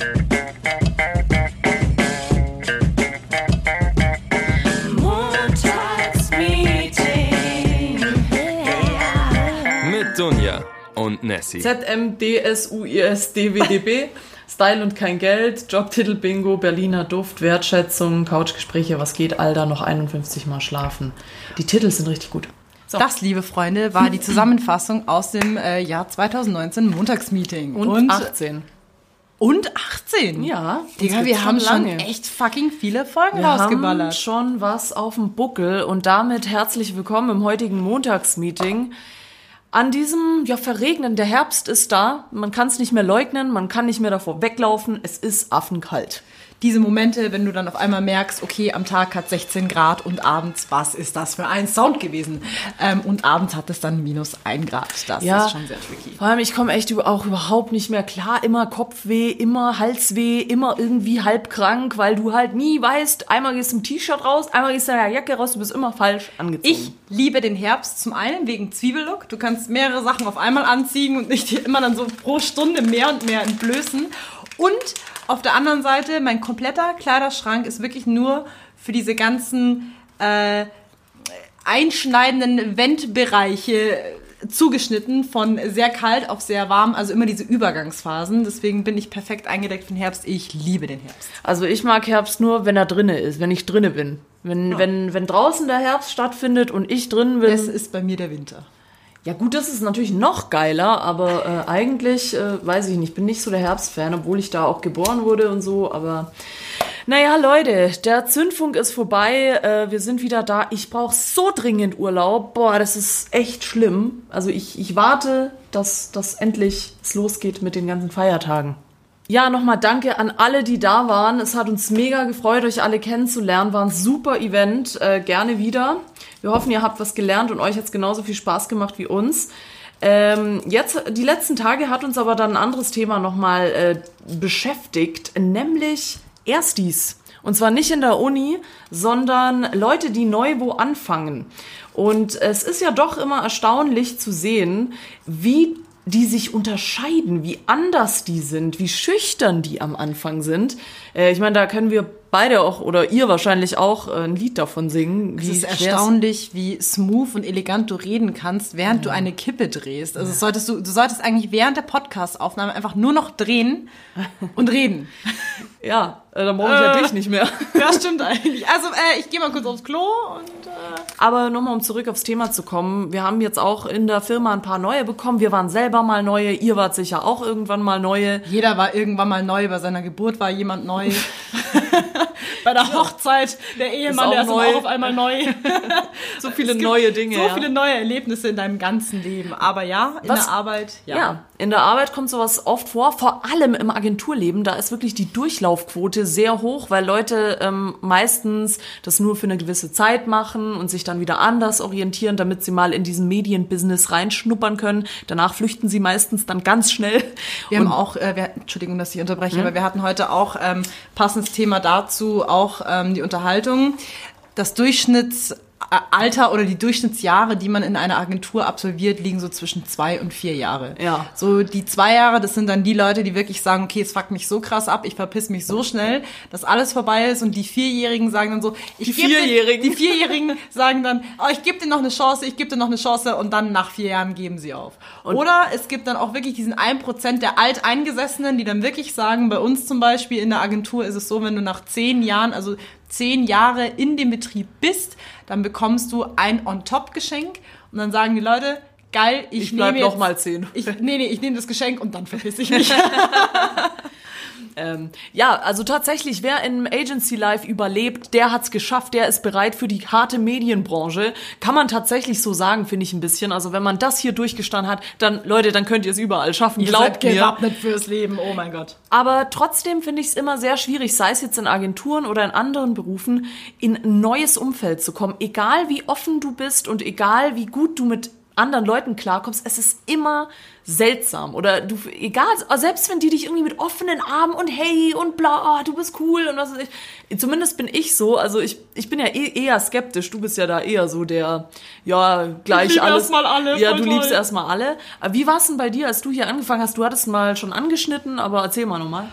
Mit Dunja und Nessie. ZMDSUISDWDB. Style und kein Geld, Jobtitel Bingo, Berliner Duft, Wertschätzung, Couchgespräche, was geht, Alter, noch 51 Mal schlafen. Die Titel sind richtig gut. So. Das, liebe Freunde, war die Zusammenfassung aus dem äh, Jahr 2019 Montagsmeeting. Und, und 18. Und 18? Ja. Digga, wir haben schon echt fucking viele Folgen wir rausgeballert. Haben schon was auf dem Buckel und damit herzlich willkommen im heutigen Montagsmeeting. An diesem, ja, verregnen, der Herbst ist da, man kann es nicht mehr leugnen, man kann nicht mehr davor weglaufen, es ist affenkalt diese Momente, wenn du dann auf einmal merkst, okay, am Tag hat 16 Grad und abends, was ist das für ein Sound gewesen? Ähm, und abends hat es dann minus ein Grad. Das ja, ist schon sehr tricky. Vor allem, ich komme echt auch überhaupt nicht mehr klar. Immer Kopfweh, immer Halsweh, immer irgendwie halb krank, weil du halt nie weißt, einmal gehst du im T-Shirt raus, einmal gehst du in der Jacke raus, du bist immer falsch angezogen. Ich liebe den Herbst zum einen wegen Zwiebellook. Du kannst mehrere Sachen auf einmal anziehen und nicht immer dann so pro Stunde mehr und mehr entblößen. Und auf der anderen Seite, mein kompletter Kleiderschrank ist wirklich nur für diese ganzen äh, einschneidenden Wendbereiche zugeschnitten von sehr kalt auf sehr warm, also immer diese Übergangsphasen. Deswegen bin ich perfekt eingedeckt für den Herbst. Ich liebe den Herbst. Also ich mag Herbst nur, wenn er drinne ist, wenn ich drinne bin. Wenn, ja. wenn, wenn draußen der Herbst stattfindet und ich drin bin. Das ist bei mir der Winter. Ja gut, das ist natürlich noch geiler, aber äh, eigentlich äh, weiß ich nicht, bin nicht so der Herbstfan, obwohl ich da auch geboren wurde und so, aber naja, Leute, der Zündfunk ist vorbei, äh, wir sind wieder da. Ich brauche so dringend Urlaub. Boah, das ist echt schlimm. Also ich, ich warte, dass, dass endlich losgeht mit den ganzen Feiertagen. Ja, nochmal danke an alle, die da waren. Es hat uns mega gefreut, euch alle kennenzulernen. War ein super Event. Äh, gerne wieder. Wir hoffen, ihr habt was gelernt und euch hat es genauso viel Spaß gemacht wie uns. Ähm, jetzt, die letzten Tage hat uns aber dann ein anderes Thema nochmal äh, beschäftigt, nämlich Erstis. Und zwar nicht in der Uni, sondern Leute, die neu wo anfangen. Und es ist ja doch immer erstaunlich zu sehen, wie die sich unterscheiden, wie anders die sind, wie schüchtern die am Anfang sind. Äh, ich meine, da können wir beide auch oder ihr wahrscheinlich auch äh, ein Lied davon singen. Es ist erstaunlich, wie smooth und elegant du reden kannst, während ja. du eine Kippe drehst. Also ja. solltest du, du solltest eigentlich während der Podcast-Aufnahme einfach nur noch drehen und reden. Ja, äh, dann brauche ich ja äh, dich nicht mehr. Ja, stimmt eigentlich. Also äh, ich gehe mal kurz aufs Klo und. Äh Aber nochmal, um zurück aufs Thema zu kommen. Wir haben jetzt auch in der Firma ein paar neue bekommen. Wir waren selber mal neue. Ihr wart sicher auch irgendwann mal neue. Jeder war irgendwann mal neu. Bei seiner Geburt war jemand neu. Bei der Hochzeit der Ehemann, der ist neu. auch auf einmal neu. so viele neue Dinge. So ja. viele neue Erlebnisse in deinem ganzen Leben. Aber ja, in Was? der Arbeit, ja. ja. in der Arbeit kommt sowas oft vor. Vor allem im Agenturleben. Da ist wirklich die Durchlaufquote sehr hoch, weil Leute ähm, meistens das nur für eine gewisse Zeit machen und sich dann wieder anders orientieren, damit sie mal in diesen Medienbusiness reinschnuppern können. Danach flüchten sie meistens dann ganz schnell. Wir und haben auch, äh, wir, Entschuldigung, dass ich unterbreche, hm? aber wir hatten heute auch ähm, passendes Thema dazu, auch ähm, die Unterhaltung. Das Durchschnitts Alter oder die Durchschnittsjahre, die man in einer Agentur absolviert, liegen so zwischen zwei und vier Jahre. Ja. So die zwei Jahre, das sind dann die Leute, die wirklich sagen, okay, es fuckt mich so krass ab, ich verpiss mich so schnell, dass alles vorbei ist. Und die Vierjährigen sagen dann so, ich die Vierjährigen, den, die Vierjährigen sagen dann, oh, ich gebe dir noch eine Chance, ich gebe dir noch eine Chance und dann nach vier Jahren geben sie auf. Und oder es gibt dann auch wirklich diesen ein Prozent der Alteingesessenen, die dann wirklich sagen, bei uns zum Beispiel in der Agentur ist es so, wenn du nach zehn Jahren, also zehn Jahre in dem Betrieb bist, dann bekommst du ein On-Top-Geschenk und dann sagen die Leute, geil, ich, ich nehme noch mal zehn. Ich, nee, nee, ich nehme das Geschenk und dann verpiss ich mich. Ähm, ja, also tatsächlich, wer in Agency Life überlebt, der hat's geschafft, der ist bereit für die harte Medienbranche. Kann man tatsächlich so sagen, finde ich ein bisschen. Also wenn man das hier durchgestanden hat, dann, Leute, dann könnt ihr es überall schaffen. Ihr Glaubt seid gewappnet fürs Leben, oh mein Gott. Aber trotzdem finde ich es immer sehr schwierig, sei es jetzt in Agenturen oder in anderen Berufen, in ein neues Umfeld zu kommen. Egal wie offen du bist und egal wie gut du mit anderen Leuten klarkommst, es ist immer seltsam. Oder du egal selbst wenn die dich irgendwie mit offenen Armen und hey und bla oh, du bist cool und was weiß ich. Zumindest bin ich so also ich ich bin ja eh, eher skeptisch. Du bist ja da eher so der ja gleich ich alles. erstmal alle ja du toll. liebst erstmal alle. Aber wie war es denn bei dir als du hier angefangen hast? Du hattest mal schon angeschnitten aber erzähl mal nochmal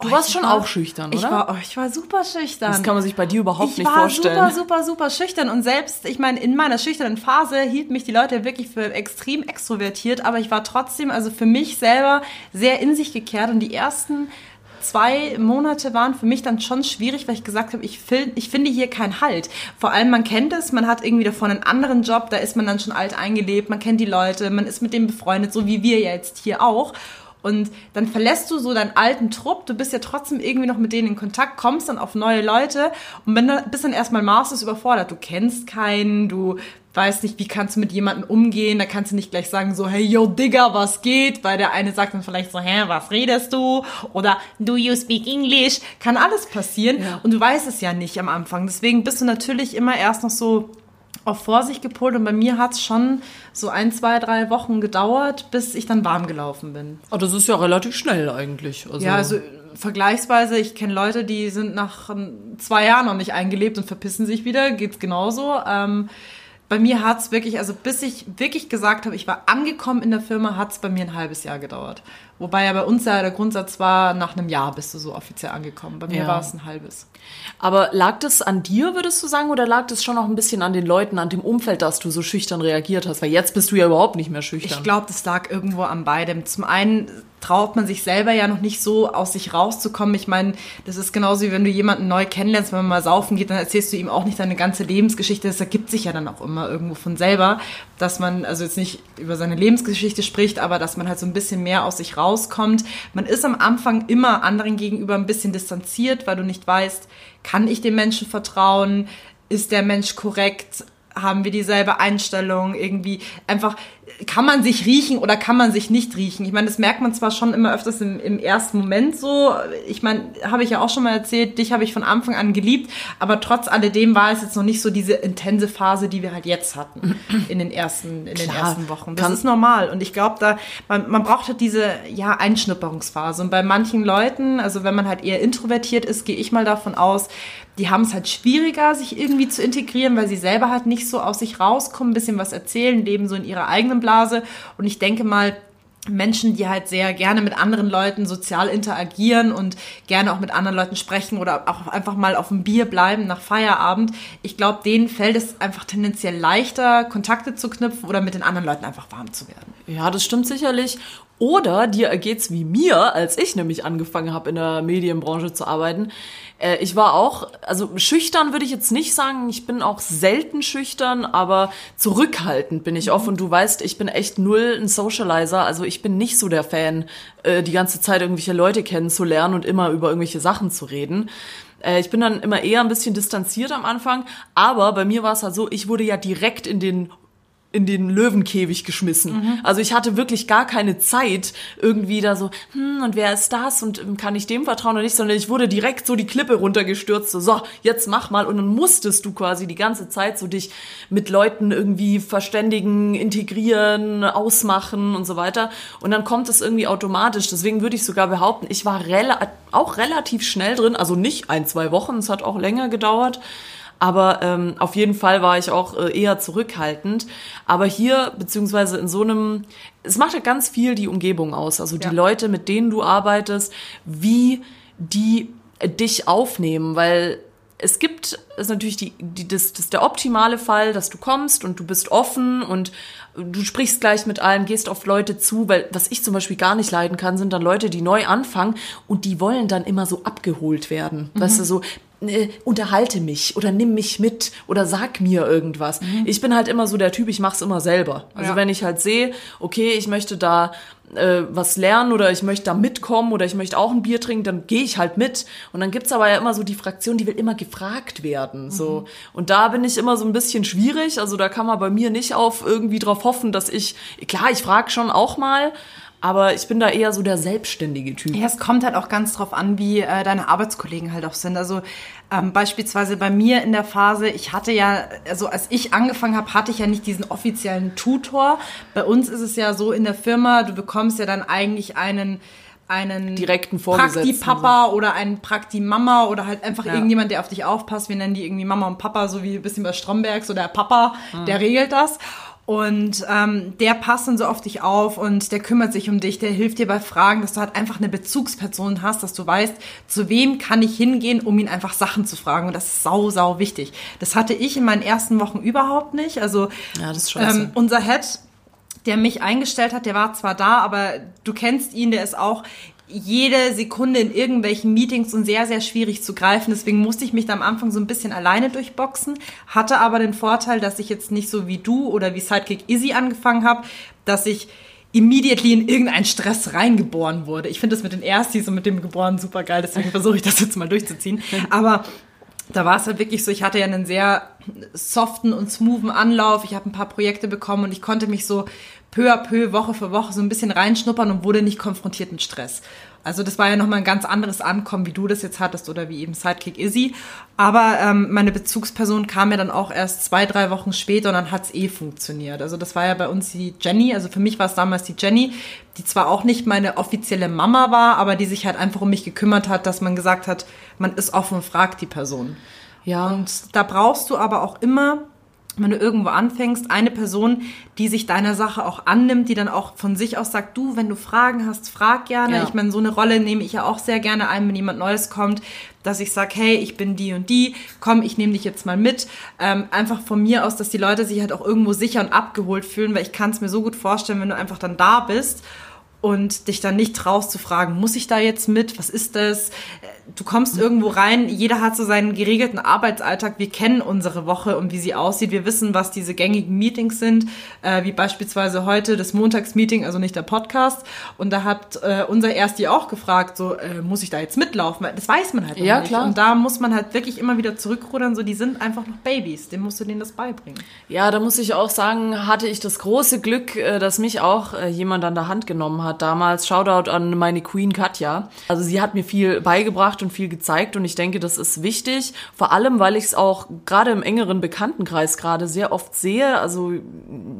Du warst schon war, auch schüchtern, oder? Ich war, oh, ich war super schüchtern. Das kann man sich bei dir überhaupt ich nicht war vorstellen. super, super, super schüchtern. Und selbst, ich meine, in meiner schüchternen Phase hielten mich die Leute wirklich für extrem extrovertiert, aber ich war trotzdem, also für mich selber, sehr in sich gekehrt. Und die ersten zwei Monate waren für mich dann schon schwierig, weil ich gesagt habe, ich, ich finde hier keinen Halt. Vor allem, man kennt es, man hat irgendwie davon einen anderen Job, da ist man dann schon alt eingelebt, man kennt die Leute, man ist mit dem befreundet, so wie wir jetzt hier auch. Und dann verlässt du so deinen alten Trupp, du bist ja trotzdem irgendwie noch mit denen in Kontakt, kommst dann auf neue Leute und wenn du, bist dann erstmal maßlos überfordert. Du kennst keinen, du weißt nicht, wie kannst du mit jemandem umgehen, da kannst du nicht gleich sagen so, hey, yo, Digga, was geht? Weil der eine sagt dann vielleicht so, hä, was redest du? Oder do you speak English? Kann alles passieren ja. und du weißt es ja nicht am Anfang. Deswegen bist du natürlich immer erst noch so auf Vorsicht gepolt und bei mir hat es schon so ein, zwei, drei Wochen gedauert, bis ich dann warm gelaufen bin. Oh, das ist ja relativ schnell eigentlich. Also ja, also vergleichsweise, ich kenne Leute, die sind nach zwei Jahren noch nicht eingelebt und verpissen sich wieder, geht's genauso. Ähm, bei mir hat es wirklich, also bis ich wirklich gesagt habe, ich war angekommen in der Firma, hat es bei mir ein halbes Jahr gedauert. Wobei ja bei uns ja der Grundsatz war, nach einem Jahr bist du so offiziell angekommen. Bei mir ja. war es ein halbes. Aber lag das an dir, würdest du sagen, oder lag das schon noch ein bisschen an den Leuten, an dem Umfeld, dass du so schüchtern reagiert hast? Weil jetzt bist du ja überhaupt nicht mehr schüchtern. Ich glaube, das lag irgendwo an beidem. Zum einen traut man sich selber ja noch nicht so aus sich rauszukommen. Ich meine, das ist genauso wie wenn du jemanden neu kennenlernst, wenn man mal saufen geht, dann erzählst du ihm auch nicht deine ganze Lebensgeschichte. Das ergibt sich ja dann auch immer irgendwo von selber, dass man also jetzt nicht über seine Lebensgeschichte spricht, aber dass man halt so ein bisschen mehr aus sich rauskommt. Man ist am Anfang immer anderen gegenüber ein bisschen distanziert, weil du nicht weißt, kann ich dem Menschen vertrauen? Ist der Mensch korrekt? Haben wir dieselbe Einstellung? Irgendwie einfach, kann man sich riechen oder kann man sich nicht riechen? Ich meine, das merkt man zwar schon immer öfters im, im ersten Moment so. Ich meine, habe ich ja auch schon mal erzählt, dich habe ich von Anfang an geliebt, aber trotz alledem war es jetzt noch nicht so diese intense Phase, die wir halt jetzt hatten in den ersten, in den ersten Wochen. Das ist normal. Und ich glaube, da, man, man braucht halt diese, ja, Einschnupperungsphase. Und bei manchen Leuten, also wenn man halt eher introvertiert ist, gehe ich mal davon aus, die haben es halt schwieriger, sich irgendwie zu integrieren, weil sie selber halt nicht so aus sich rauskommen, ein bisschen was erzählen, leben so in ihrer eigenen Blase. Und ich denke mal, Menschen, die halt sehr gerne mit anderen Leuten sozial interagieren und gerne auch mit anderen Leuten sprechen oder auch einfach mal auf dem Bier bleiben nach Feierabend. Ich glaube, denen fällt es einfach tendenziell leichter, Kontakte zu knüpfen oder mit den anderen Leuten einfach warm zu werden. Ja, das stimmt sicherlich. Oder dir ergeht's wie mir, als ich nämlich angefangen habe, in der Medienbranche zu arbeiten. Äh, ich war auch, also schüchtern würde ich jetzt nicht sagen, ich bin auch selten schüchtern, aber zurückhaltend bin ich oft mhm. und du weißt, ich bin echt null ein Socializer, also ich bin nicht so der Fan, äh, die ganze Zeit irgendwelche Leute kennenzulernen und immer über irgendwelche Sachen zu reden. Äh, ich bin dann immer eher ein bisschen distanziert am Anfang, aber bei mir war es halt so, ich wurde ja direkt in den in den Löwenkäfig geschmissen. Mhm. Also ich hatte wirklich gar keine Zeit, irgendwie da so, hm, und wer ist das und ähm, kann ich dem vertrauen oder nicht, sondern ich wurde direkt so die Klippe runtergestürzt, so, so, jetzt mach mal. Und dann musstest du quasi die ganze Zeit so dich mit Leuten irgendwie verständigen, integrieren, ausmachen und so weiter. Und dann kommt es irgendwie automatisch. Deswegen würde ich sogar behaupten, ich war rela auch relativ schnell drin, also nicht ein, zwei Wochen, es hat auch länger gedauert. Aber ähm, auf jeden Fall war ich auch äh, eher zurückhaltend. Aber hier, beziehungsweise in so einem, es macht ja ganz viel die Umgebung aus. Also die ja. Leute, mit denen du arbeitest, wie die dich aufnehmen, weil es gibt, ist natürlich die, die, das, das ist der optimale Fall, dass du kommst und du bist offen und du sprichst gleich mit allen, gehst auf Leute zu, weil was ich zum Beispiel gar nicht leiden kann, sind dann Leute, die neu anfangen und die wollen dann immer so abgeholt werden. Mhm. Weißt du, so, äh, unterhalte mich oder nimm mich mit oder sag mir irgendwas. Mhm. Ich bin halt immer so der Typ, ich mach's immer selber. Also ja. wenn ich halt sehe, okay, ich möchte da äh, was lernen oder ich möchte da mitkommen oder ich möchte auch ein Bier trinken, dann gehe ich halt mit. Und dann gibt's aber ja immer so die Fraktion, die will immer gefragt werden. Mhm. So. Und da bin ich immer so ein bisschen schwierig. Also da kann man bei mir nicht auf irgendwie drauf hoffen, dass ich, klar, ich frage schon auch mal, aber ich bin da eher so der selbstständige Typ. Ja, es kommt halt auch ganz drauf an, wie äh, deine Arbeitskollegen halt auch sind. Also ähm, beispielsweise bei mir in der Phase, ich hatte ja, also als ich angefangen habe, hatte ich ja nicht diesen offiziellen Tutor. Bei uns ist es ja so in der Firma, du bekommst ja dann eigentlich einen einen direkten Prakti-Papa so. oder einen Prakti-Mama oder halt einfach ja. irgendjemand, der auf dich aufpasst. Wir nennen die irgendwie Mama und Papa, so wie ein bisschen bei Stromberg, so der Papa, mhm. der regelt das. Und ähm, der passt dann so auf dich auf und der kümmert sich um dich, der hilft dir bei Fragen, dass du halt einfach eine Bezugsperson hast, dass du weißt, zu wem kann ich hingehen, um ihn einfach Sachen zu fragen. Und das ist sau, sau wichtig. Das hatte ich in meinen ersten Wochen überhaupt nicht. Also Ja, ähm, unser Head, der mich eingestellt hat, der war zwar da, aber du kennst ihn, der ist auch jede Sekunde in irgendwelchen Meetings und sehr, sehr schwierig zu greifen. Deswegen musste ich mich da am Anfang so ein bisschen alleine durchboxen, hatte aber den Vorteil, dass ich jetzt nicht so wie du oder wie Sidekick Izzy angefangen habe, dass ich immediately in irgendeinen Stress reingeboren wurde. Ich finde das mit den Erstis und mit dem Geboren super geil, deswegen versuche ich das jetzt mal durchzuziehen. Aber da war es halt wirklich so, ich hatte ja einen sehr soften und smoothen Anlauf. Ich habe ein paar Projekte bekommen und ich konnte mich so peu à peu, Woche für Woche so ein bisschen reinschnuppern und wurde nicht konfrontiert mit Stress. Also das war ja nochmal ein ganz anderes Ankommen, wie du das jetzt hattest oder wie eben Sidekick Izzy. Aber ähm, meine Bezugsperson kam ja dann auch erst zwei, drei Wochen später und dann hat's eh funktioniert. Also das war ja bei uns die Jenny, also für mich war es damals die Jenny, die zwar auch nicht meine offizielle Mama war, aber die sich halt einfach um mich gekümmert hat, dass man gesagt hat, man ist offen und fragt die Person. Ja, Und da brauchst du aber auch immer, wenn du irgendwo anfängst, eine Person, die sich deiner Sache auch annimmt, die dann auch von sich aus sagt, du, wenn du Fragen hast, frag gerne. Ja. Ich meine, so eine Rolle nehme ich ja auch sehr gerne ein, wenn jemand Neues kommt, dass ich sage, hey, ich bin die und die, komm, ich nehme dich jetzt mal mit. Ähm, einfach von mir aus, dass die Leute sich halt auch irgendwo sicher und abgeholt fühlen, weil ich kann es mir so gut vorstellen, wenn du einfach dann da bist und dich dann nicht traust zu fragen, muss ich da jetzt mit? Was ist das? Du kommst irgendwo rein, jeder hat so seinen geregelten Arbeitsalltag. Wir kennen unsere Woche und wie sie aussieht. Wir wissen, was diese gängigen Meetings sind, äh, wie beispielsweise heute das Montagsmeeting, also nicht der Podcast. Und da hat äh, unser Ersti auch gefragt, so, äh, muss ich da jetzt mitlaufen? Das weiß man halt Ja, nicht. klar. Und da muss man halt wirklich immer wieder zurückrudern, so, die sind einfach noch Babys. Dem musst du denen das beibringen. Ja, da muss ich auch sagen, hatte ich das große Glück, äh, dass mich auch äh, jemand an der Hand genommen hat damals. Shoutout an meine Queen Katja. Also sie hat mir viel beigebracht und viel gezeigt und ich denke, das ist wichtig. Vor allem, weil ich es auch gerade im engeren Bekanntenkreis gerade sehr oft sehe. Also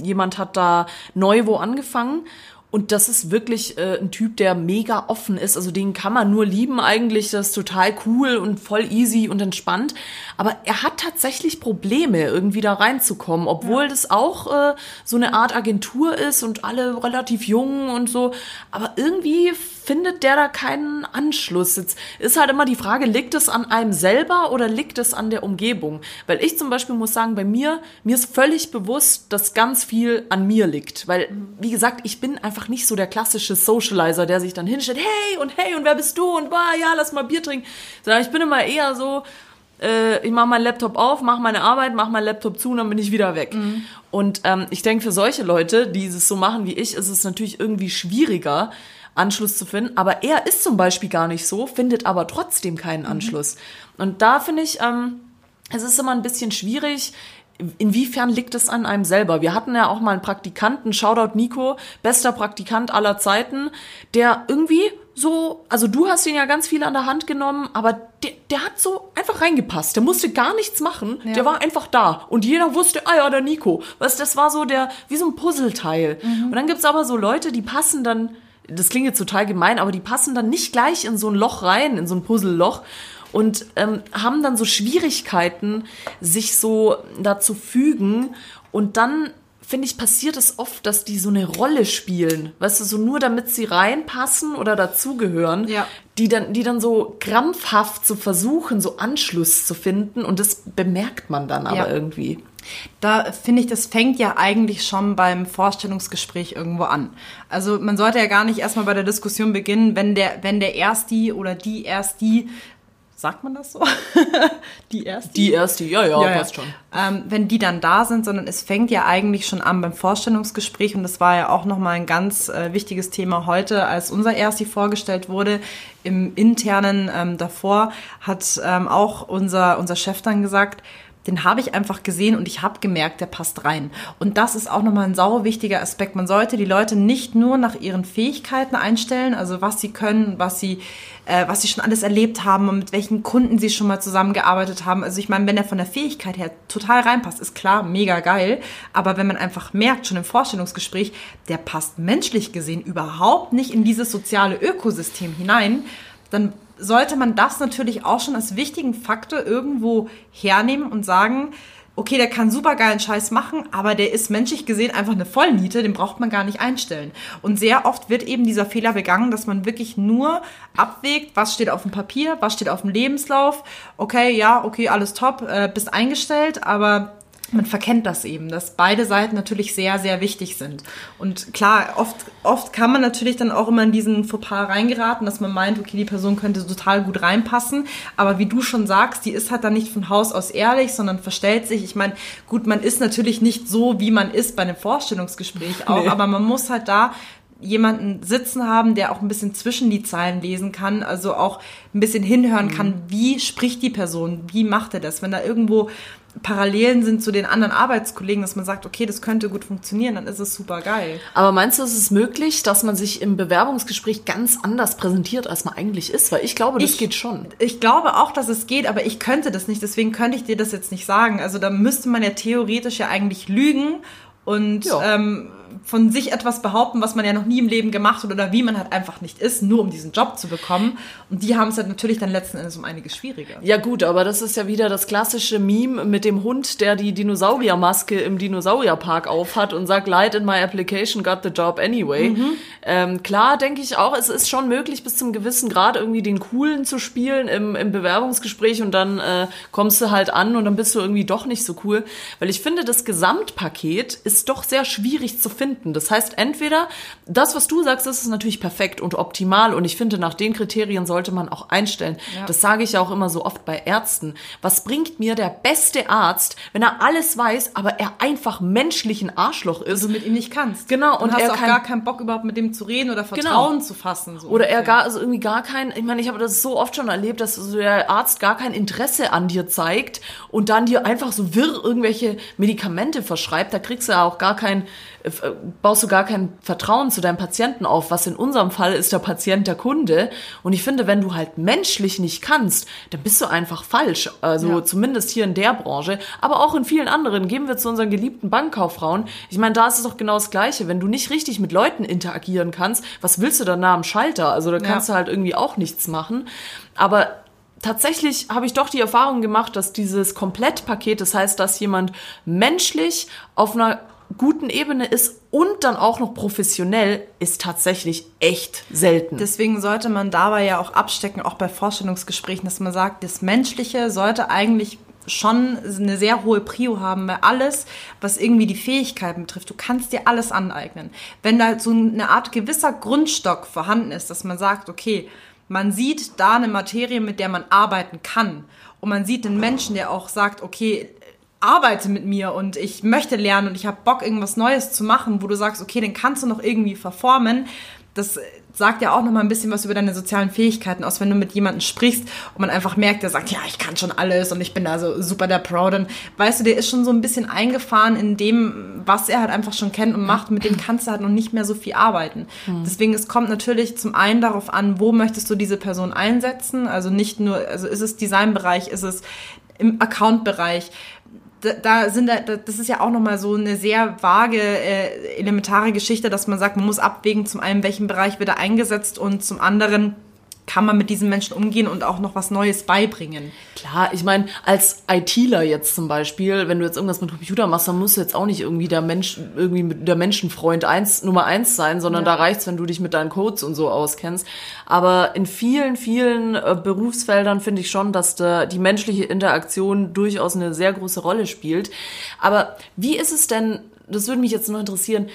jemand hat da neu wo angefangen. Und das ist wirklich äh, ein Typ, der mega offen ist. Also den kann man nur lieben eigentlich. Das ist total cool und voll easy und entspannt. Aber er hat tatsächlich Probleme, irgendwie da reinzukommen, obwohl das auch äh, so eine Art Agentur ist und alle relativ jung und so. Aber irgendwie findet der da keinen Anschluss. Jetzt ist halt immer die Frage, liegt es an einem selber oder liegt es an der Umgebung? Weil ich zum Beispiel muss sagen, bei mir, mir ist völlig bewusst, dass ganz viel an mir liegt. Weil, wie gesagt, ich bin einfach nicht so der klassische Socializer, der sich dann hinstellt, hey und hey und wer bist du und bah, ja, lass mal Bier trinken. Sondern ich bin immer eher so, äh, ich mache meinen Laptop auf, mache meine Arbeit, mache meinen Laptop zu und dann bin ich wieder weg. Und ähm, ich denke, für solche Leute, die es so machen wie ich, ist es natürlich irgendwie schwieriger, Anschluss zu finden. Aber er ist zum Beispiel gar nicht so, findet aber trotzdem keinen Anschluss. Und da finde ich, ähm, es ist immer ein bisschen schwierig, inwiefern liegt es an einem selber? Wir hatten ja auch mal einen Praktikanten, Shoutout Nico, bester Praktikant aller Zeiten, der irgendwie so, also du hast ihn ja ganz viel an der Hand genommen, aber der, der hat so einfach reingepasst. Der musste gar nichts machen. Der war einfach da. Und jeder wusste, ah ja, der Nico. Das war so der, wie so ein Puzzleteil. Und dann gibt's aber so Leute, die passen dann, das klingt jetzt total gemein, aber die passen dann nicht gleich in so ein Loch rein, in so ein Puzzleloch und ähm, haben dann so Schwierigkeiten, sich so dazu fügen. Und dann, finde ich, passiert es oft, dass die so eine Rolle spielen. Weißt du, so nur damit sie reinpassen oder dazugehören, Ja. die, dann, die dann so krampfhaft zu versuchen, so Anschluss zu finden. Und das bemerkt man dann aber Ja. irgendwie. Da finde ich, das fängt ja eigentlich schon beim Vorstellungsgespräch irgendwo an. Also man sollte ja gar nicht erstmal bei der Diskussion beginnen, wenn der, wenn der Ersti oder die Ersti, sagt man das so? die Ersti? Die erste, ja, ja, Ja, ja. passt schon. Ähm, wenn die dann da sind, sondern es fängt ja eigentlich schon an beim Vorstellungsgespräch und das war ja auch nochmal ein ganz äh, wichtiges Thema heute, als unser Ersti vorgestellt wurde. Im internen ähm, davor hat ähm, auch unser, unser Chef dann gesagt, den habe ich einfach gesehen und ich habe gemerkt, der passt rein. Und das ist auch nochmal ein sau wichtiger Aspekt. Man sollte die Leute nicht nur nach ihren Fähigkeiten einstellen, also was sie können, was sie, äh, was sie schon alles erlebt haben und mit welchen Kunden sie schon mal zusammengearbeitet haben. Also ich meine, wenn er von der Fähigkeit her total reinpasst, ist klar, mega geil. Aber wenn man einfach merkt, schon im Vorstellungsgespräch, der passt menschlich gesehen überhaupt nicht in dieses soziale Ökosystem hinein, dann sollte man das natürlich auch schon als wichtigen Faktor irgendwo hernehmen und sagen, okay, der kann super geilen Scheiß machen, aber der ist menschlich gesehen einfach eine Vollniete, den braucht man gar nicht einstellen. Und sehr oft wird eben dieser Fehler begangen, dass man wirklich nur abwägt, was steht auf dem Papier, was steht auf dem Lebenslauf. Okay, ja, okay, alles top, äh, bist eingestellt, aber man verkennt das eben, dass beide Seiten natürlich sehr, sehr wichtig sind. Und klar, oft, oft kann man natürlich dann auch immer in diesen Fauxpas reingeraten, dass man meint, okay, die Person könnte total gut reinpassen. Aber wie du schon sagst, die ist halt dann nicht von Haus aus ehrlich, sondern verstellt sich. Ich meine, gut, man ist natürlich nicht so, wie man ist bei einem Vorstellungsgespräch auch, nee. aber man muss halt da jemanden sitzen haben, der auch ein bisschen zwischen die Zeilen lesen kann, also auch ein bisschen hinhören kann, mhm. wie spricht die Person, wie macht er das, wenn da irgendwo Parallelen sind zu den anderen Arbeitskollegen, dass man sagt, okay, das könnte gut funktionieren, dann ist es super geil. Aber meinst du, es ist möglich, dass man sich im Bewerbungsgespräch ganz anders präsentiert, als man eigentlich ist? Weil ich glaube, das ich, geht schon. Ich glaube auch, dass es geht, aber ich könnte das nicht, deswegen könnte ich dir das jetzt nicht sagen. Also da müsste man ja theoretisch ja eigentlich lügen und ja. ähm, von sich etwas behaupten, was man ja noch nie im Leben gemacht hat oder wie man halt einfach nicht ist, nur um diesen Job zu bekommen. Und die haben es halt natürlich dann letzten Endes um einiges schwieriger. Ja gut, aber das ist ja wieder das klassische Meme mit dem Hund, der die Dinosauriermaske im Dinosaurierpark aufhat und sagt, Light in my application got the job anyway. Mhm. Ähm, klar denke ich auch, es ist schon möglich, bis zum gewissen Grad irgendwie den Coolen zu spielen im, im Bewerbungsgespräch und dann äh, kommst du halt an und dann bist du irgendwie doch nicht so cool. Weil ich finde, das Gesamtpaket ist doch sehr schwierig zu finden finden. Das heißt, entweder das, was du sagst, ist natürlich perfekt und optimal und ich finde, nach den Kriterien sollte man auch einstellen. Ja. Das sage ich ja auch immer so oft bei Ärzten. Was bringt mir der beste Arzt, wenn er alles weiß, aber er einfach menschlichen Arschloch ist? Also mit ihm nicht kannst. Genau. Und, und hast er auch gar keinen Bock überhaupt mit dem zu reden oder genau. Vertrauen genau. zu fassen. So oder ungefähr. er gar, also irgendwie gar kein, ich meine, ich habe das so oft schon erlebt, dass so der Arzt gar kein Interesse an dir zeigt und dann dir einfach so wirr irgendwelche Medikamente verschreibt. Da kriegst du ja auch gar kein baust du gar kein Vertrauen zu deinem Patienten auf, was in unserem Fall ist der Patient der Kunde. Und ich finde, wenn du halt menschlich nicht kannst, dann bist du einfach falsch. Also ja. zumindest hier in der Branche, aber auch in vielen anderen. Gehen wir zu unseren geliebten Bankkauffrauen. Ich meine, da ist es doch genau das Gleiche. Wenn du nicht richtig mit Leuten interagieren kannst, was willst du dann nah am Schalter? Also da kannst ja. du halt irgendwie auch nichts machen. Aber tatsächlich habe ich doch die Erfahrung gemacht, dass dieses Komplettpaket, das heißt, dass jemand menschlich auf einer guten Ebene ist und dann auch noch professionell, ist tatsächlich echt selten. Deswegen sollte man dabei ja auch abstecken, auch bei Vorstellungsgesprächen, dass man sagt, das Menschliche sollte eigentlich schon eine sehr hohe Prio haben, weil alles, was irgendwie die Fähigkeiten betrifft, du kannst dir alles aneignen. Wenn da so eine Art gewisser Grundstock vorhanden ist, dass man sagt, okay, man sieht da eine Materie, mit der man arbeiten kann. Und man sieht einen Menschen, der auch sagt, okay, arbeite mit mir und ich möchte lernen und ich habe Bock, irgendwas Neues zu machen, wo du sagst, okay, den kannst du noch irgendwie verformen. Das sagt ja auch noch mal ein bisschen was über deine sozialen Fähigkeiten aus, wenn du mit jemandem sprichst und man einfach merkt, der sagt, ja, ich kann schon alles und ich bin da so super der Pro, dann weißt du, der ist schon so ein bisschen eingefahren in dem, was er halt einfach schon kennt und macht, mit dem kannst du halt noch nicht mehr so viel arbeiten. Mhm. Deswegen, es kommt natürlich zum einen darauf an, wo möchtest du diese Person einsetzen, also nicht nur, also ist es Designbereich, ist es im Accountbereich, da, da sind da, das ist ja auch nochmal so eine sehr vage, äh, elementare Geschichte, dass man sagt, man muss abwägen, zum einen, welchen Bereich wird er eingesetzt und zum anderen, kann man mit diesen Menschen umgehen und auch noch was Neues beibringen. Klar, ich meine, als ITler jetzt zum Beispiel, wenn du jetzt irgendwas mit Computer machst, dann musst du jetzt auch nicht irgendwie der Mensch, irgendwie der Menschenfreund eins, Nummer eins sein, sondern ja. da reicht's, wenn du dich mit deinen Codes und so auskennst. Aber in vielen, vielen äh, Berufsfeldern finde ich schon, dass da die menschliche Interaktion durchaus eine sehr große Rolle spielt. Aber wie ist es denn, das würde mich jetzt noch interessieren,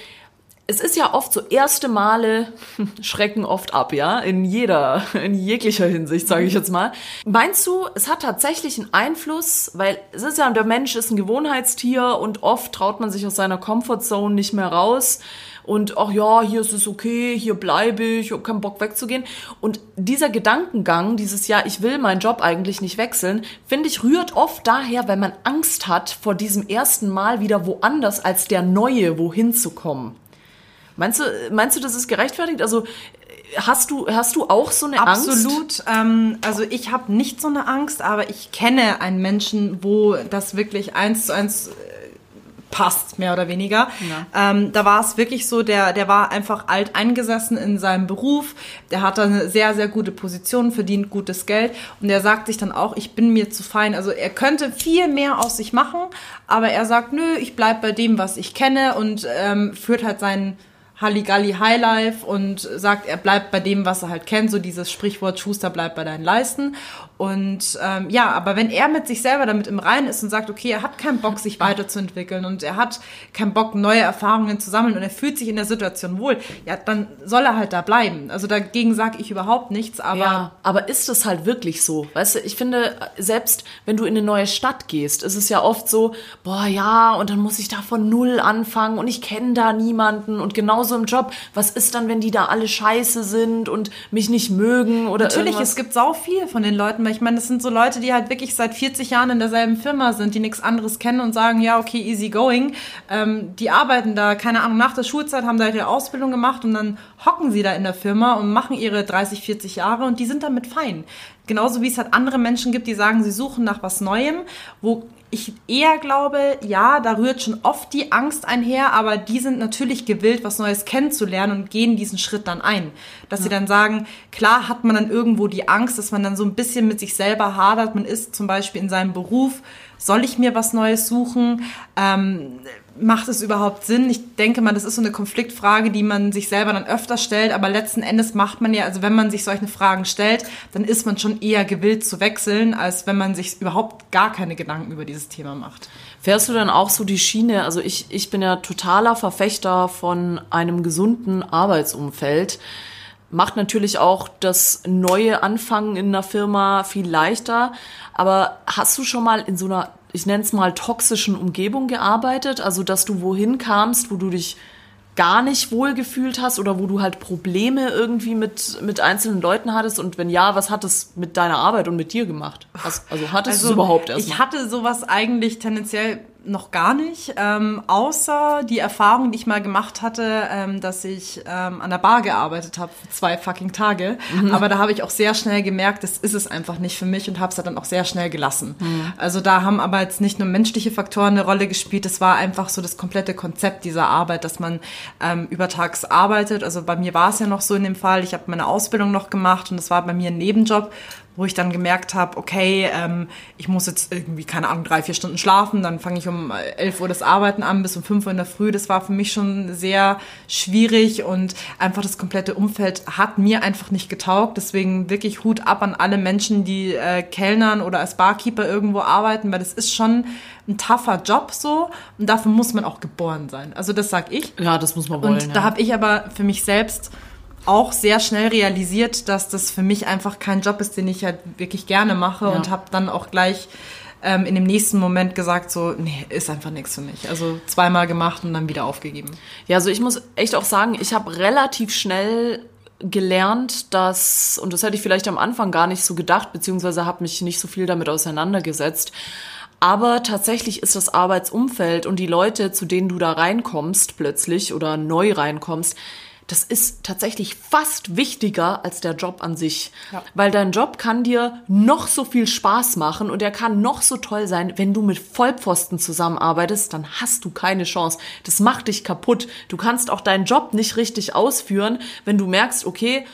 es ist ja oft so, erste Male schrecken oft ab, ja, in jeder, in jeglicher Hinsicht, sage ich jetzt mal. Meinst du, es hat tatsächlich einen Einfluss, weil es ist ja, der Mensch ist ein Gewohnheitstier und oft traut man sich aus seiner Comfortzone nicht mehr raus und ach ja, hier ist es okay, hier bleibe ich, ich habe keinen Bock wegzugehen. Und dieser Gedankengang, dieses ja, ich will meinen Job eigentlich nicht wechseln, finde ich, rührt oft daher, wenn man Angst hat, vor diesem ersten Mal wieder woanders als der neue wohin zu kommen. Meinst du, meinst du, das ist gerechtfertigt? Also hast du, hast du auch so eine Absolut. Angst? Absolut. Ähm, also ich habe nicht so eine Angst, aber ich kenne einen Menschen, wo das wirklich eins zu eins äh, passt, mehr oder weniger. Ja. Ähm, da war es wirklich so, der, der war einfach alt eingesessen in seinem Beruf, der hat eine sehr, sehr gute Position, verdient gutes Geld und der sagt sich dann auch, ich bin mir zu fein. Also er könnte viel mehr aus sich machen, aber er sagt, nö, ich bleib bei dem, was ich kenne und ähm, führt halt seinen Halligalli Highlife und sagt, er bleibt bei dem, was er halt kennt, so dieses Sprichwort Schuster bleibt bei deinen Leisten. Und ähm, ja, aber wenn er mit sich selber damit im Reinen ist und sagt, okay, er hat keinen Bock, sich weiterzuentwickeln und er hat keinen Bock, neue Erfahrungen zu sammeln und er fühlt sich in der Situation wohl, ja, dann soll er halt da bleiben. Also dagegen sage ich überhaupt nichts, aber. Ja, aber ist es halt wirklich so? Weißt du, ich finde, selbst wenn du in eine neue Stadt gehst, ist es ja oft so, boah, ja, und dann muss ich da von null anfangen und ich kenne da niemanden und genauso im Job, was ist dann, wenn die da alle scheiße sind und mich nicht mögen oder Natürlich, irgendwas? es gibt sau viel von den Leuten, weil ich meine, das sind so Leute, die halt wirklich seit 40 Jahren in derselben Firma sind, die nichts anderes kennen und sagen, ja, okay, easy going. Ähm, die arbeiten da, keine Ahnung, nach der Schulzeit haben da ihre Ausbildung gemacht und dann hocken sie da in der Firma und machen ihre 30, 40 Jahre und die sind damit fein. Genauso wie es halt andere Menschen gibt, die sagen, sie suchen nach was Neuem, wo ich eher glaube, ja, da rührt schon oft die Angst einher, aber die sind natürlich gewillt, was Neues kennenzulernen und gehen diesen Schritt dann ein. Dass ja. sie dann sagen, klar hat man dann irgendwo die Angst, dass man dann so ein bisschen mit sich selber hadert. Man ist zum Beispiel in seinem Beruf, soll ich mir was Neues suchen? Ähm, macht es überhaupt Sinn? Ich denke mal, das ist so eine Konfliktfrage, die man sich selber dann öfter stellt, aber letzten Endes macht man ja, also wenn man sich solche Fragen stellt, dann ist man schon eher gewillt zu wechseln, als wenn man sich überhaupt gar keine Gedanken über dieses Thema macht. Fährst du dann auch so die Schiene? Also ich, ich bin ja totaler Verfechter von einem gesunden Arbeitsumfeld. Macht natürlich auch das neue Anfangen in einer Firma viel leichter. Aber hast du schon mal in so einer ich nenne es mal, toxischen Umgebung gearbeitet? Also, dass du wohin kamst, wo du dich gar nicht wohl gefühlt hast oder wo du halt Probleme irgendwie mit, mit einzelnen Leuten hattest? Und wenn ja, was hat es mit deiner Arbeit und mit dir gemacht? Was, also hattest also, du es überhaupt erst? Ich hatte sowas eigentlich tendenziell noch gar nicht, ähm, außer die Erfahrung, die ich mal gemacht hatte, ähm, dass ich ähm, an der Bar gearbeitet habe für zwei fucking Tage. Mhm. Aber da habe ich auch sehr schnell gemerkt, das ist es einfach nicht für mich und habe es dann auch sehr schnell gelassen. Mhm. Also da haben aber jetzt nicht nur menschliche Faktoren eine Rolle gespielt, es war einfach so das komplette Konzept dieser Arbeit, dass man ähm, übertags arbeitet. Also bei mir war es ja noch so in dem Fall, ich habe meine Ausbildung noch gemacht und das war bei mir ein Nebenjob wo ich dann gemerkt habe, okay, ähm, ich muss jetzt irgendwie, keine Ahnung, drei, vier Stunden schlafen, dann fange ich um elf Uhr das Arbeiten an bis um fünf Uhr in der Früh. Das war für mich schon sehr schwierig und einfach das komplette Umfeld hat mir einfach nicht getaugt. Deswegen wirklich Hut ab an alle Menschen, die äh, Kellnern oder als Barkeeper irgendwo arbeiten, weil das ist schon ein tougher Job so und dafür muss man auch geboren sein. Also das sag ich. Ja, das muss man wollen. Und da habe ich aber für mich selbst auch sehr schnell realisiert, dass das für mich einfach kein Job ist, den ich halt wirklich gerne mache ja. und habe dann auch gleich ähm, in dem nächsten Moment gesagt, so, nee, ist einfach nichts für mich. Also zweimal gemacht und dann wieder aufgegeben. Ja, also ich muss echt auch sagen, ich habe relativ schnell gelernt, dass, und das hätte ich vielleicht am Anfang gar nicht so gedacht, beziehungsweise habe mich nicht so viel damit auseinandergesetzt, aber tatsächlich ist das Arbeitsumfeld und die Leute, zu denen du da reinkommst plötzlich oder neu reinkommst, das ist tatsächlich fast wichtiger als der Job an sich. Ja. Weil dein Job kann dir noch so viel Spaß machen und er kann noch so toll sein, wenn du mit Vollpfosten zusammenarbeitest, dann hast du keine Chance. Das macht dich kaputt. Du kannst auch deinen Job nicht richtig ausführen, wenn du merkst, okay,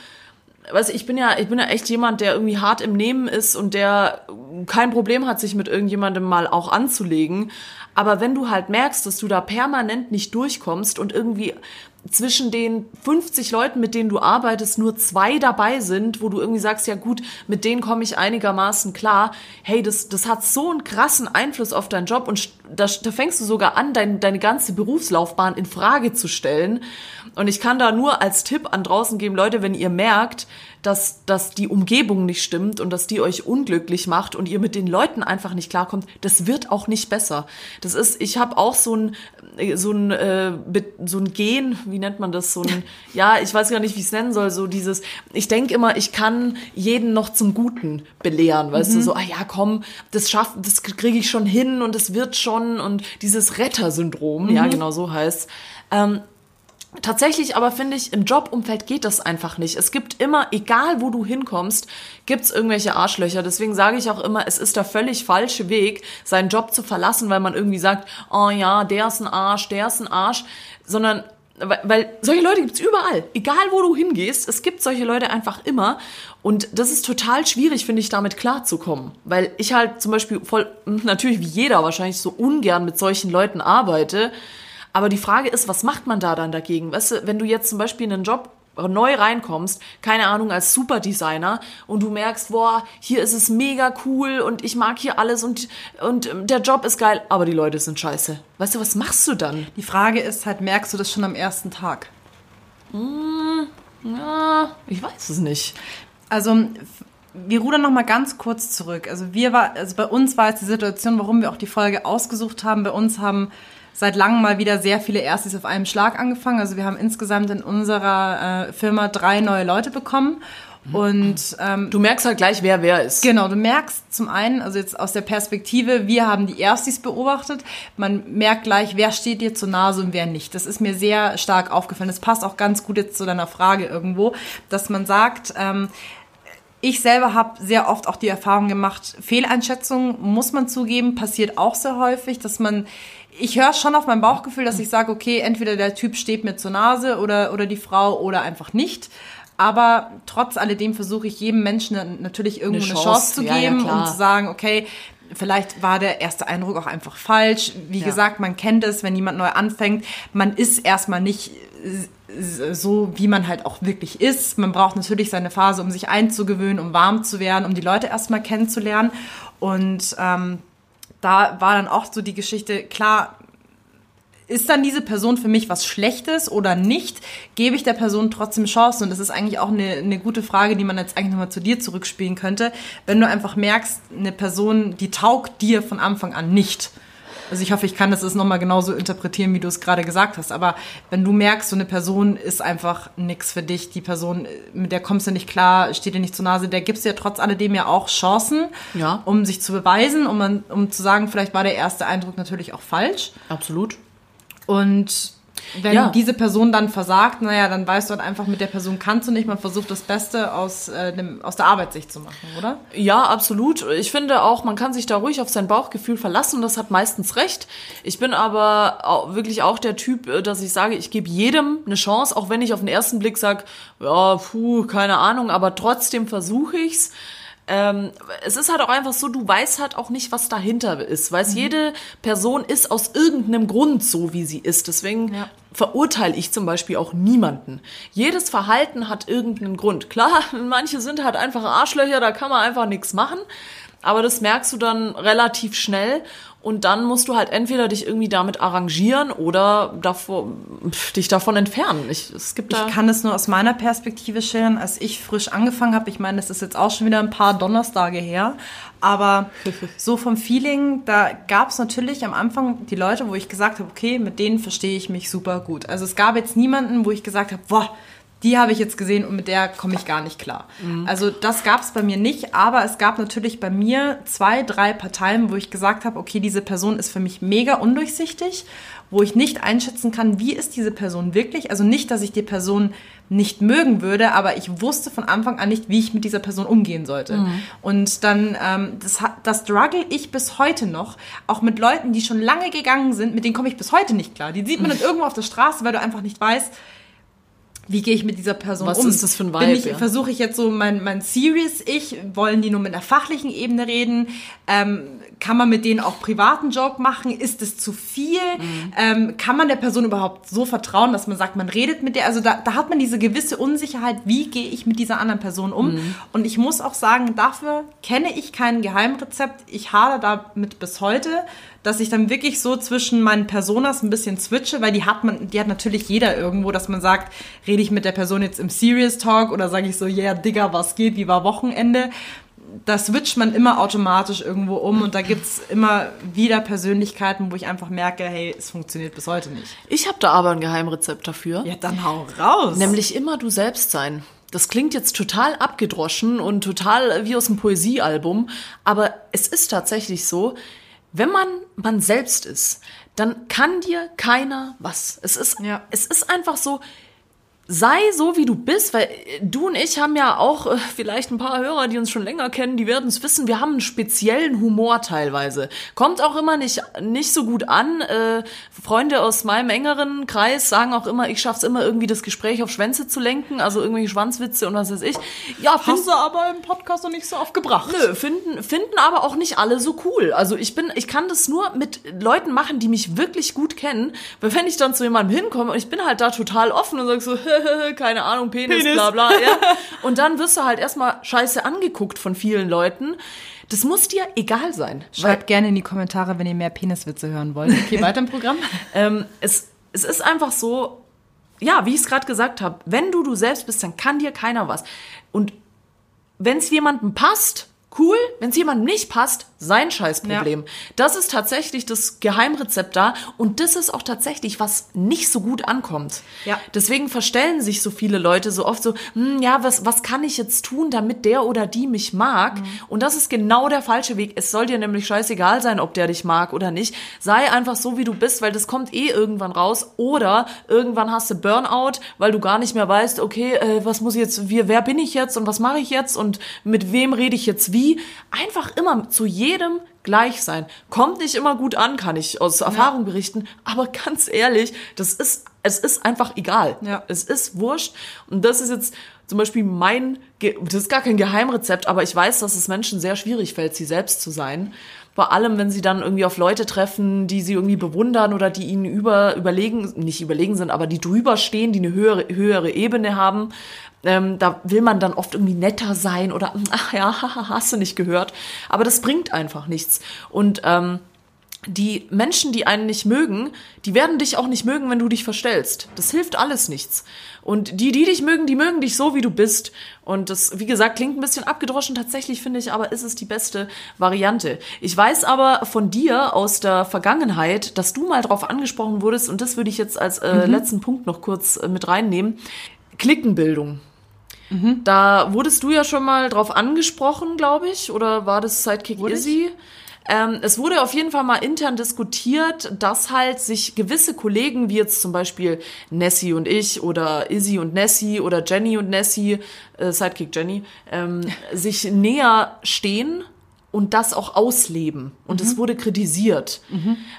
weißt ich bin ja, ich bin ja echt jemand, der irgendwie hart im Nehmen ist und der kein Problem hat, sich mit irgendjemandem mal auch anzulegen. Aber wenn du halt merkst, dass du da permanent nicht durchkommst und irgendwie zwischen den 50 Leuten, mit denen du arbeitest, nur zwei dabei sind, wo du irgendwie sagst, ja gut, mit denen komme ich einigermaßen klar. Hey, das, das hat so einen krassen Einfluss auf deinen Job und da, da fängst du sogar an, dein, deine ganze Berufslaufbahn in Frage zu stellen. Und ich kann da nur als Tipp an draußen geben, Leute, wenn ihr merkt, dass, dass die Umgebung nicht stimmt und dass die euch unglücklich macht und ihr mit den Leuten einfach nicht klarkommt, das wird auch nicht besser. Das ist, ich habe auch so ein, so ein, äh, so ein Gen, wie nennt man das, so ein, ja, ich weiß gar nicht, wie ich es nennen soll, so dieses, ich denke immer, ich kann jeden noch zum Guten belehren, weißt mhm. du, so, ah ja, komm, das schafft, das kriege ich schon hin und es wird schon und dieses Rettersyndrom, mhm. ja, genau so heißt ähm, Tatsächlich aber finde ich, im Jobumfeld geht das einfach nicht. Es gibt immer, egal wo du hinkommst, gibt's irgendwelche Arschlöcher. Deswegen sage ich auch immer, es ist der völlig falsche Weg, seinen Job zu verlassen, weil man irgendwie sagt, oh ja, der ist ein Arsch, der ist ein Arsch. Sondern, weil, solche Leute gibt's überall. Egal wo du hingehst, es gibt solche Leute einfach immer. Und das ist total schwierig, finde ich, damit klarzukommen. Weil ich halt zum Beispiel voll, natürlich wie jeder wahrscheinlich so ungern mit solchen Leuten arbeite. Aber die Frage ist, was macht man da dann dagegen? Weißt du, wenn du jetzt zum Beispiel in einen Job neu reinkommst, keine Ahnung, als Superdesigner und du merkst, boah, hier ist es mega cool und ich mag hier alles und, und der Job ist geil, aber die Leute sind scheiße. Weißt du, was machst du dann? Die Frage ist halt, merkst du das schon am ersten Tag? Hm, ja, ich weiß es nicht. Also wir rudern noch mal ganz kurz zurück. Also wir war, also bei uns war jetzt die Situation, warum wir auch die Folge ausgesucht haben. Bei uns haben seit langem mal wieder sehr viele Erstis auf einem Schlag angefangen. Also wir haben insgesamt in unserer äh, Firma drei neue Leute bekommen. Und ähm, du merkst halt gleich, wer wer ist. Genau, du merkst zum einen, also jetzt aus der Perspektive, wir haben die Erstis beobachtet, man merkt gleich, wer steht dir zur Nase und wer nicht. Das ist mir sehr stark aufgefallen. Das passt auch ganz gut jetzt zu deiner Frage irgendwo, dass man sagt, ähm, ich selber habe sehr oft auch die Erfahrung gemacht, Fehleinschätzungen, muss man zugeben, passiert auch sehr häufig, dass man ich höre schon auf mein Bauchgefühl, dass ich sage, okay, entweder der Typ steht mir zur Nase oder, oder die Frau oder einfach nicht. Aber trotz alledem versuche ich jedem Menschen natürlich irgendwo eine Chance, eine Chance zu geben ja, und zu sagen, okay, vielleicht war der erste Eindruck auch einfach falsch. Wie ja. gesagt, man kennt es, wenn jemand neu anfängt. Man ist erstmal nicht so, wie man halt auch wirklich ist. Man braucht natürlich seine Phase, um sich einzugewöhnen, um warm zu werden, um die Leute erstmal kennenzulernen. Und ähm, da war dann auch so die Geschichte, klar, ist dann diese Person für mich was Schlechtes oder nicht? Gebe ich der Person trotzdem Chancen? Und das ist eigentlich auch eine, eine gute Frage, die man jetzt eigentlich nochmal zu dir zurückspielen könnte. Wenn du einfach merkst, eine Person, die taugt dir von Anfang an nicht also ich hoffe, ich kann das jetzt nochmal genauso interpretieren, wie du es gerade gesagt hast. Aber wenn du merkst, so eine Person ist einfach nichts für dich, die Person, mit der kommst du nicht klar, steht dir nicht zur Nase, der gibst du ja trotz alledem ja auch Chancen, ja. um sich zu beweisen, um, um zu sagen, vielleicht war der erste Eindruck natürlich auch falsch. Absolut. Und wenn ja. diese Person dann versagt, naja, dann weißt du halt einfach, mit der Person kannst du nicht. Man versucht das Beste aus, äh, dem, aus der Arbeitssicht zu machen, oder? Ja, absolut. Ich finde auch, man kann sich da ruhig auf sein Bauchgefühl verlassen. Das hat meistens recht. Ich bin aber auch wirklich auch der Typ, äh, dass ich sage, ich gebe jedem eine Chance, auch wenn ich auf den ersten Blick sage, ja, puh, keine Ahnung, aber trotzdem versuche ich's ähm, es ist halt auch einfach so, du weißt halt auch nicht, was dahinter ist. Weißt, mhm. jede Person ist aus irgendeinem Grund so, wie sie ist. Deswegen ja. verurteile ich zum Beispiel auch niemanden. Jedes Verhalten hat irgendeinen Grund. Klar, manche sind halt einfach Arschlöcher, da kann man einfach nichts machen. Aber das merkst du dann relativ schnell und dann musst du halt entweder dich irgendwie damit arrangieren oder davor, dich davon entfernen. Ich, es gibt ich kann es nur aus meiner Perspektive schildern, als ich frisch angefangen habe. Ich meine, das ist jetzt auch schon wieder ein paar Donnerstage her. Aber so vom Feeling, da gab es natürlich am Anfang die Leute, wo ich gesagt habe, okay, mit denen verstehe ich mich super gut. Also es gab jetzt niemanden, wo ich gesagt habe, boah, die habe ich jetzt gesehen und mit der komme ich gar nicht klar. Mhm. Also das gab es bei mir nicht, aber es gab natürlich bei mir zwei, drei Parteien, wo ich gesagt habe, okay, diese Person ist für mich mega undurchsichtig, wo ich nicht einschätzen kann, wie ist diese Person wirklich. Also nicht, dass ich die Person nicht mögen würde, aber ich wusste von Anfang an nicht, wie ich mit dieser Person umgehen sollte. Mhm. Und dann, ähm, das, das struggle ich bis heute noch, auch mit Leuten, die schon lange gegangen sind, mit denen komme ich bis heute nicht klar. Die sieht man dann irgendwo auf der Straße, weil du einfach nicht weißt, wie gehe ich mit dieser Person Was um? Was ist das für ein Vibe? Ich, ja? Versuche ich jetzt so mein, mein Serious-Ich, wollen die nur mit einer fachlichen Ebene reden? Ähm, kann man mit denen auch privaten Joke machen? Ist es zu viel? Mhm. Ähm, kann man der Person überhaupt so vertrauen, dass man sagt, man redet mit der? Also da, da hat man diese gewisse Unsicherheit, wie gehe ich mit dieser anderen Person um? Mhm. Und ich muss auch sagen, dafür kenne ich kein Geheimrezept. Ich hadere damit bis heute dass ich dann wirklich so zwischen meinen Personas ein bisschen switche, weil die hat man, die hat natürlich jeder irgendwo, dass man sagt, rede ich mit der Person jetzt im Serious Talk oder sage ich so, yeah, Digga, was geht, wie war Wochenende? Da switcht man immer automatisch irgendwo um und da gibt's immer wieder Persönlichkeiten, wo ich einfach merke, hey, es funktioniert bis heute nicht. Ich habe da aber ein Geheimrezept dafür. Ja, dann hau raus. Nämlich immer du selbst sein. Das klingt jetzt total abgedroschen und total wie aus einem Poesiealbum, aber es ist tatsächlich so, wenn man man selbst ist, dann kann dir keiner was. Es ist, Ja. es ist einfach so, sei so, wie du bist, weil äh, du und ich haben ja auch äh, vielleicht ein paar Hörer, die uns schon länger kennen, die werden es wissen, wir haben einen speziellen Humor teilweise. Kommt auch immer nicht, nicht so gut an. Äh, Freunde aus meinem engeren Kreis sagen auch immer, ich schaff's immer irgendwie das Gespräch auf Schwänze zu lenken, also irgendwelche Schwanzwitze und was weiß ich. Ja, find, Hast du aber im Podcast noch nicht so oft gebracht. Nö, finden, finden aber auch nicht alle so cool. Also ich bin, ich kann das nur mit Leuten machen, die mich wirklich gut kennen. Weil wenn ich dann zu jemandem hinkomme und ich bin halt da total offen und sag so, keine Ahnung, Penis, Penis. bla bla, ja. Und dann wirst du halt erstmal scheiße angeguckt von vielen Leuten. Das muss dir egal sein. Schreibt gerne in die Kommentare, wenn ihr mehr Peniswitze hören wollt. Okay, weiter im Programm. Ähm, es, es ist einfach so, ja, wie ich es gerade gesagt habe, wenn du du selbst bist, dann kann dir keiner was. Und wenn es jemandem passt, cool. Wenn es jemandem nicht passt, sein Scheißproblem. Das ist tatsächlich das Geheimrezept da. Und das ist auch tatsächlich, was nicht so gut ankommt. Ja. Deswegen verstellen sich so viele Leute so oft so, hm, ja, was, was kann ich jetzt tun, damit der oder die mich mag? Und das ist genau der falsche Weg. Es soll dir nämlich scheißegal sein, ob der dich mag oder nicht. Sei einfach so, wie du bist, weil das kommt eh irgendwann raus. Oder irgendwann hast du Burnout, weil du gar nicht mehr weißt, okay, äh, was muss ich jetzt, wie, wer bin ich jetzt und was mache ich jetzt und mit wem rede ich jetzt wie? Einfach immer zu jedem gleich sein. Kommt nicht immer gut an, kann ich aus Erfahrung berichten. Aber ganz ehrlich, das ist, es ist einfach egal. Ja. Es ist wurscht. Und das ist jetzt zum Beispiel mein, Ge das ist gar kein Geheimrezept, aber ich weiß, dass es Menschen sehr schwierig fällt, sie selbst zu sein. Vor allem, wenn sie dann irgendwie auf Leute treffen, die sie irgendwie bewundern oder die ihnen über, überlegen, nicht überlegen sind, aber die drüber stehen, die eine höhere, höhere Ebene haben. Ähm, da will man dann oft irgendwie netter sein oder, ach ja, hast du nicht gehört. Aber das bringt einfach nichts. Und ähm, die Menschen, die einen nicht mögen, die werden dich auch nicht mögen, wenn du dich verstellst. Das hilft alles nichts. Und die, die dich mögen, die mögen dich so, wie du bist. Und das, wie gesagt, klingt ein bisschen abgedroschen. Tatsächlich finde ich aber, ist es die beste Variante. Ich weiß aber von dir aus der Vergangenheit, dass du mal drauf angesprochen wurdest, und das würde ich jetzt als äh, letzten Punkt noch kurz äh, mit reinnehmen. Klickenbildung. Da wurdest du ja schon mal drauf angesprochen, glaube ich, oder war das Sidekick Wurde? Izzy? Ähm, es wurde auf jeden Fall mal intern diskutiert, dass halt sich gewisse Kollegen, wie jetzt zum Beispiel Nessie und ich oder Izzy und Nessie oder Jenny und Nessie, äh, Sidekick Jenny, ähm, sich näher stehen und das auch ausleben. Und es wurde kritisiert,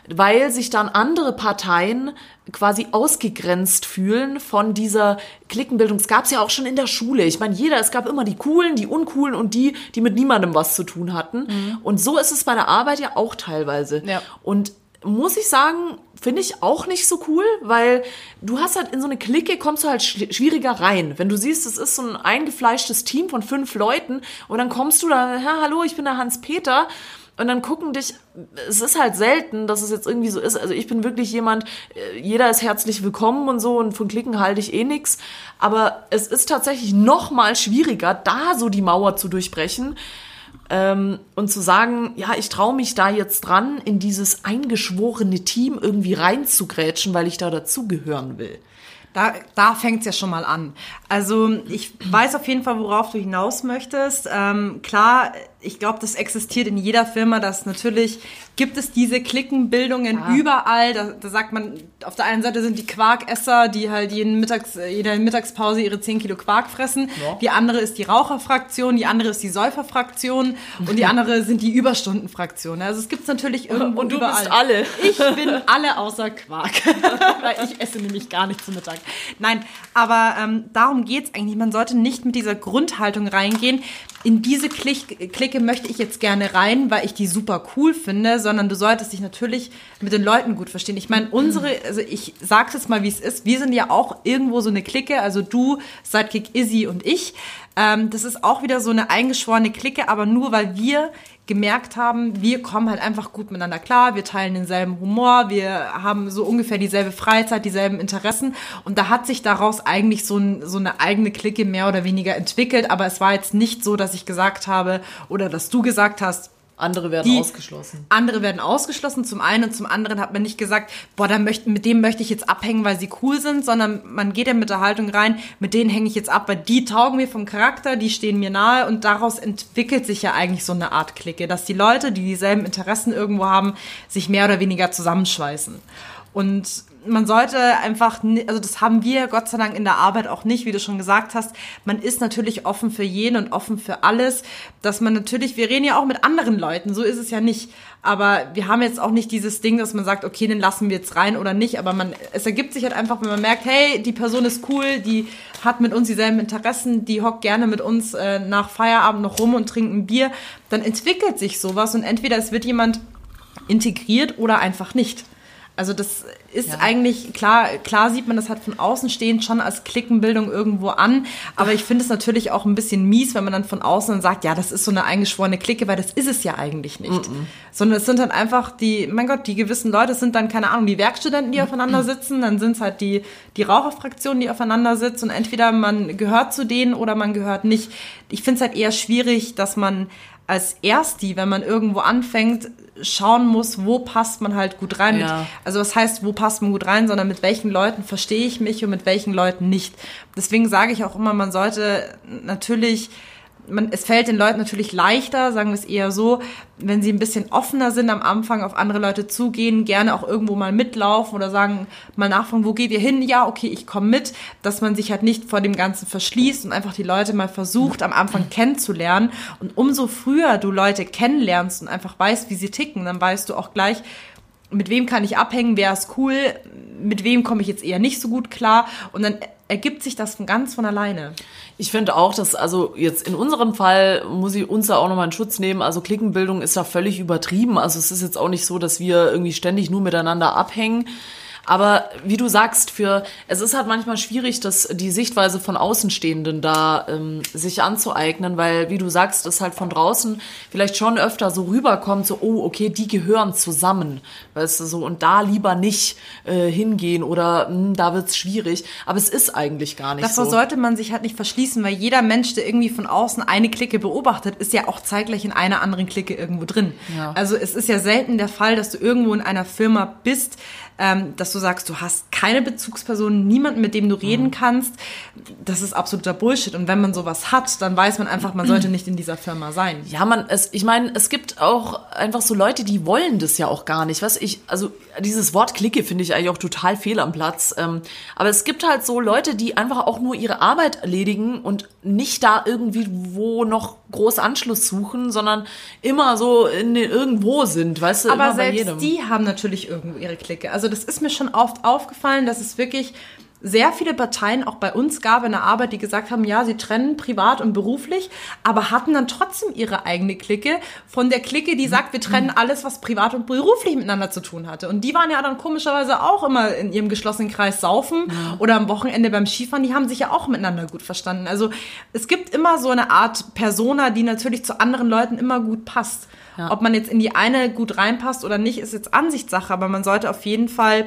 weil sich dann andere Parteien quasi ausgegrenzt fühlen von dieser Klickenbildung. Es gab es ja auch schon in der Schule. Ich meine, jeder, es gab immer die Coolen, die Uncoolen und die, die mit niemandem was zu tun hatten. Und so ist es bei der Arbeit ja auch teilweise. Ja. Und muss ich sagen, finde ich auch nicht so cool, weil du hast halt in so eine Clique kommst du halt schwieriger rein. Wenn du siehst, es ist so ein eingefleischtes Team von fünf Leuten und dann kommst du da, hallo, ich bin der Hans-Peter und dann gucken dich, es ist halt selten, dass es jetzt irgendwie so ist. Also ich bin wirklich jemand, äh, jeder ist herzlich willkommen und so und von Klicken halte ich eh nix. Aber es ist tatsächlich noch mal schwieriger, da so die Mauer zu durchbrechen, ähm, und zu sagen, ja, ich traue mich da jetzt dran, in dieses eingeschworene Team irgendwie reinzugrätschen, weil ich da dazugehören will. Da, da fängt's ja schon mal an. Also ich weiß auf jeden Fall, worauf du hinaus möchtest. Ähm, klar, ich glaube, das existiert in jeder Firma, dass natürlich gibt es diese Klickenbildungen Ja. überall. Da, da sagt man, auf der einen Seite sind die Quarkesser, die halt jeden Mittags, äh, jede Mittagspause ihre 10 Kilo Quark fressen. Ja. Die andere ist die Raucherfraktion, die andere ist die Säuferfraktion und die andere sind die Überstundenfraktion. Also es gibt's natürlich irgendwo Und du überall. bist alle. Ich bin alle außer Quark. Weil ich esse nämlich gar nicht zu Mittag. Nein, aber ähm, darum geht's eigentlich. Man sollte nicht mit dieser Grundhaltung reingehen. In diese Klick Clique möchte ich jetzt gerne rein, weil ich die super cool finde, sondern du solltest dich natürlich mit den Leuten gut verstehen. Ich meine, unsere, also ich sag's jetzt mal, wie es ist. Wir sind ja auch irgendwo so eine Clique, also du, Sidekick Izzy und ich. Ähm, das ist auch wieder so eine eingeschworene Clique, aber nur weil wir gemerkt haben, wir kommen halt einfach gut miteinander klar, wir teilen denselben Humor, wir haben so ungefähr dieselbe Freizeit, dieselben Interessen. Und da hat sich daraus eigentlich so, ein, so eine eigene Clique mehr oder weniger entwickelt, aber es war jetzt nicht so, dass ich gesagt habe oder dass du gesagt hast, Andere werden die, ausgeschlossen. Andere werden ausgeschlossen zum einen und zum anderen hat man nicht gesagt, boah, da möchte, mit dem möchte ich jetzt abhängen, weil sie cool sind, sondern man geht ja mit der Haltung rein, mit denen hänge ich jetzt ab, weil die taugen mir vom Charakter, die stehen mir nahe und daraus entwickelt sich ja eigentlich so eine Art Clique, dass die Leute, die dieselben Interessen irgendwo haben, sich mehr oder weniger zusammenschweißen. Und man sollte einfach, also das haben wir Gott sei Dank in der Arbeit auch nicht, wie du schon gesagt hast. Man ist natürlich offen für jeden und offen für alles. Dass man natürlich, wir reden ja auch mit anderen Leuten, so ist es ja nicht. Aber wir haben jetzt auch nicht dieses Ding, dass man sagt, okay, den lassen wir jetzt rein oder nicht. Aber man, es ergibt sich halt einfach, wenn man merkt, hey, die Person ist cool, die hat mit uns dieselben Interessen, die hockt gerne mit uns äh, nach Feierabend noch rum und trinkt ein Bier, dann entwickelt sich sowas und entweder es wird jemand integriert oder einfach nicht. Also das ist ja. eigentlich, klar, klar sieht man das halt von außen stehend schon als Klickenbildung irgendwo an, aber ich finde es natürlich auch ein bisschen mies, wenn man dann von außen dann sagt, ja, das ist so eine eingeschworene Clique, weil das ist es ja eigentlich nicht. Mm -mm. Sondern es sind dann einfach die, mein Gott, die gewissen Leute, sind dann, keine Ahnung, die Werkstudenten, die aufeinander sitzen, dann sind es halt die, die Raucherfraktionen, die aufeinander sitzen und entweder man gehört zu denen oder man gehört nicht. Ich finde es halt eher schwierig, dass man als Ersti, wenn man irgendwo anfängt, schauen muss, wo passt man halt gut rein. Ja. Mit, also was heißt, wo passt man gut rein, sondern mit welchen Leuten verstehe ich mich und mit welchen Leuten nicht. Deswegen sage ich auch immer, man sollte natürlich man, es fällt den Leuten natürlich leichter, sagen wir es eher so, wenn sie ein bisschen offener sind am Anfang, auf andere Leute zugehen, gerne auch irgendwo mal mitlaufen oder sagen, mal nachfragen, wo geht ihr hin? Ja, okay, ich komme mit, dass man sich halt nicht vor dem Ganzen verschließt und einfach die Leute mal versucht, am Anfang kennenzulernen. Und umso früher du Leute kennenlernst und einfach weißt, wie sie ticken, dann weißt du auch gleich, mit wem kann ich abhängen, wer ist cool, mit wem komme ich jetzt eher nicht so gut klar und dann ergibt sich das von ganz von alleine. Ich finde auch, dass also jetzt in unserem Fall muss ich uns da auch nochmal in Schutz nehmen. Also Klickenbildung ist da völlig übertrieben. Also es ist jetzt auch nicht so, dass wir irgendwie ständig nur miteinander abhängen. Aber wie du sagst, für es ist halt manchmal schwierig, dass die Sichtweise von Außenstehenden da ähm, sich anzueignen, weil wie du sagst, es halt von draußen vielleicht schon öfter so rüberkommt, so oh okay, die gehören zusammen, weißt du so und da lieber nicht äh, hingehen oder mh, hm, da wird's schwierig. Aber es ist eigentlich gar nicht Davor so. sollte man sich halt nicht verschließen, weil jeder Mensch, der irgendwie von außen eine Clique beobachtet, ist ja auch zeitgleich in einer anderen Clique irgendwo drin. Ja. Also es ist ja selten der Fall, dass du irgendwo in einer Firma bist, ähm, dass du sagst, du hast keine Bezugsperson, niemanden, mit dem du reden mhm. kannst. Das ist absoluter Bullshit. Und wenn man sowas hat, dann weiß man einfach, man sollte nicht in dieser Firma sein. Ja, man, es, ich meine, es gibt auch einfach so Leute, die wollen das ja auch gar nicht. Was ich, also dieses Wort Clique finde ich eigentlich auch total fehl am Platz. Ähm, aber es gibt halt so Leute, die einfach auch nur ihre Arbeit erledigen und nicht da irgendwie wo noch groß Anschluss suchen, sondern immer so in den, irgendwo sind, weißt du? Aber selbst die haben natürlich irgendwo ihre Clique. Also das ist mir schon oft aufgefallen, dass es wirklich sehr viele Parteien auch bei uns gab in der Arbeit, die gesagt haben, ja, sie trennen privat und beruflich, aber hatten dann trotzdem ihre eigene Clique von der Clique, die sagt, wir trennen alles, was privat und beruflich miteinander zu tun hatte. Und die waren ja dann komischerweise auch immer in ihrem geschlossenen Kreis saufen oder am Wochenende beim Skifahren, die haben sich ja auch miteinander gut verstanden. Also es gibt immer so eine Art Persona, die natürlich zu anderen Leuten immer gut passt. Ja. Ob man jetzt in die eine gut reinpasst oder nicht, ist jetzt Ansichtssache, aber man sollte auf jeden Fall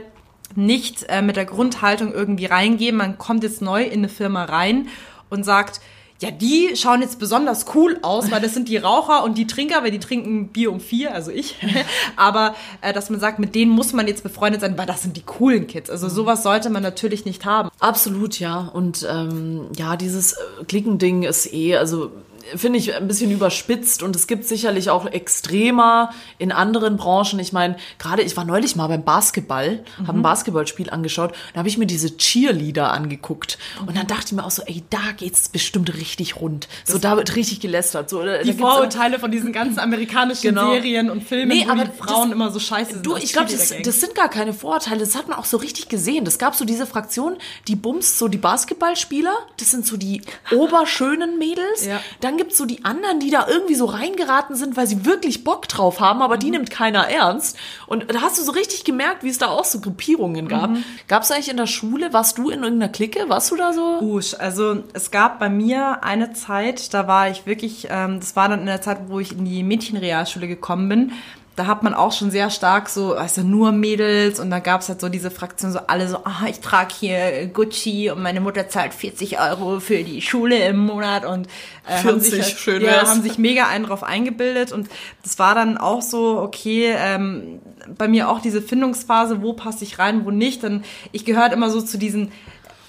nicht äh, mit der Grundhaltung irgendwie reingehen. Man kommt jetzt neu in eine Firma rein und sagt, ja, die schauen jetzt besonders cool aus, weil das sind die Raucher und die Trinker, weil die trinken Bier um vier, also ich. Aber äh, dass man sagt, mit denen muss man jetzt befreundet sein, weil das sind die coolen Kids. Also sowas sollte man natürlich nicht haben. Absolut, ja. Und ähm, ja, dieses äh, Klickending ist eh, also finde ich ein bisschen überspitzt und es gibt sicherlich auch extremer in anderen Branchen. Ich meine, gerade ich war neulich mal beim Basketball, mhm. habe ein Basketballspiel angeschaut, da habe ich mir diese Cheerleader angeguckt und dann dachte ich mir auch so, ey, da geht's bestimmt richtig rund. Das so da wird richtig gelästert. So, die Vorurteile von diesen ganzen amerikanischen genau. Serien und Filmen, nee, aber Frauen das, immer so scheiße sind. Du, ich glaube, das, das, sind gar keine Vorurteile. Das hat man auch so richtig gesehen. Das gab so diese Fraktion, die bumst so die Basketballspieler. Das sind so die oberschönen Mädels. Ja. Dann dann gibt's so die anderen, die da irgendwie so reingeraten sind, weil sie wirklich Bock drauf haben, aber die mhm. nimmt keiner ernst. Und da hast du so richtig gemerkt, wie es da auch so Gruppierungen gab. Mhm. Gab's eigentlich in der Schule, warst du in irgendeiner Clique? Warst du da so? Usch, also es gab bei mir eine Zeit, da war ich wirklich, ähm, das war dann in der Zeit, wo ich in die Mädchenrealschule gekommen bin da hat man auch schon sehr stark so, also nur Mädels und da gab es halt so diese Fraktion, so alle so, ah, ich trage hier Gucci und meine Mutter zahlt 40 Euro für die Schule im Monat und äh, 40, haben, sich halt, schön ja, wär's. haben sich mega einen drauf eingebildet und das war dann auch so, okay, ähm, bei mir auch diese Findungsphase, wo passe ich rein, wo nicht, dann ich gehört immer so zu diesen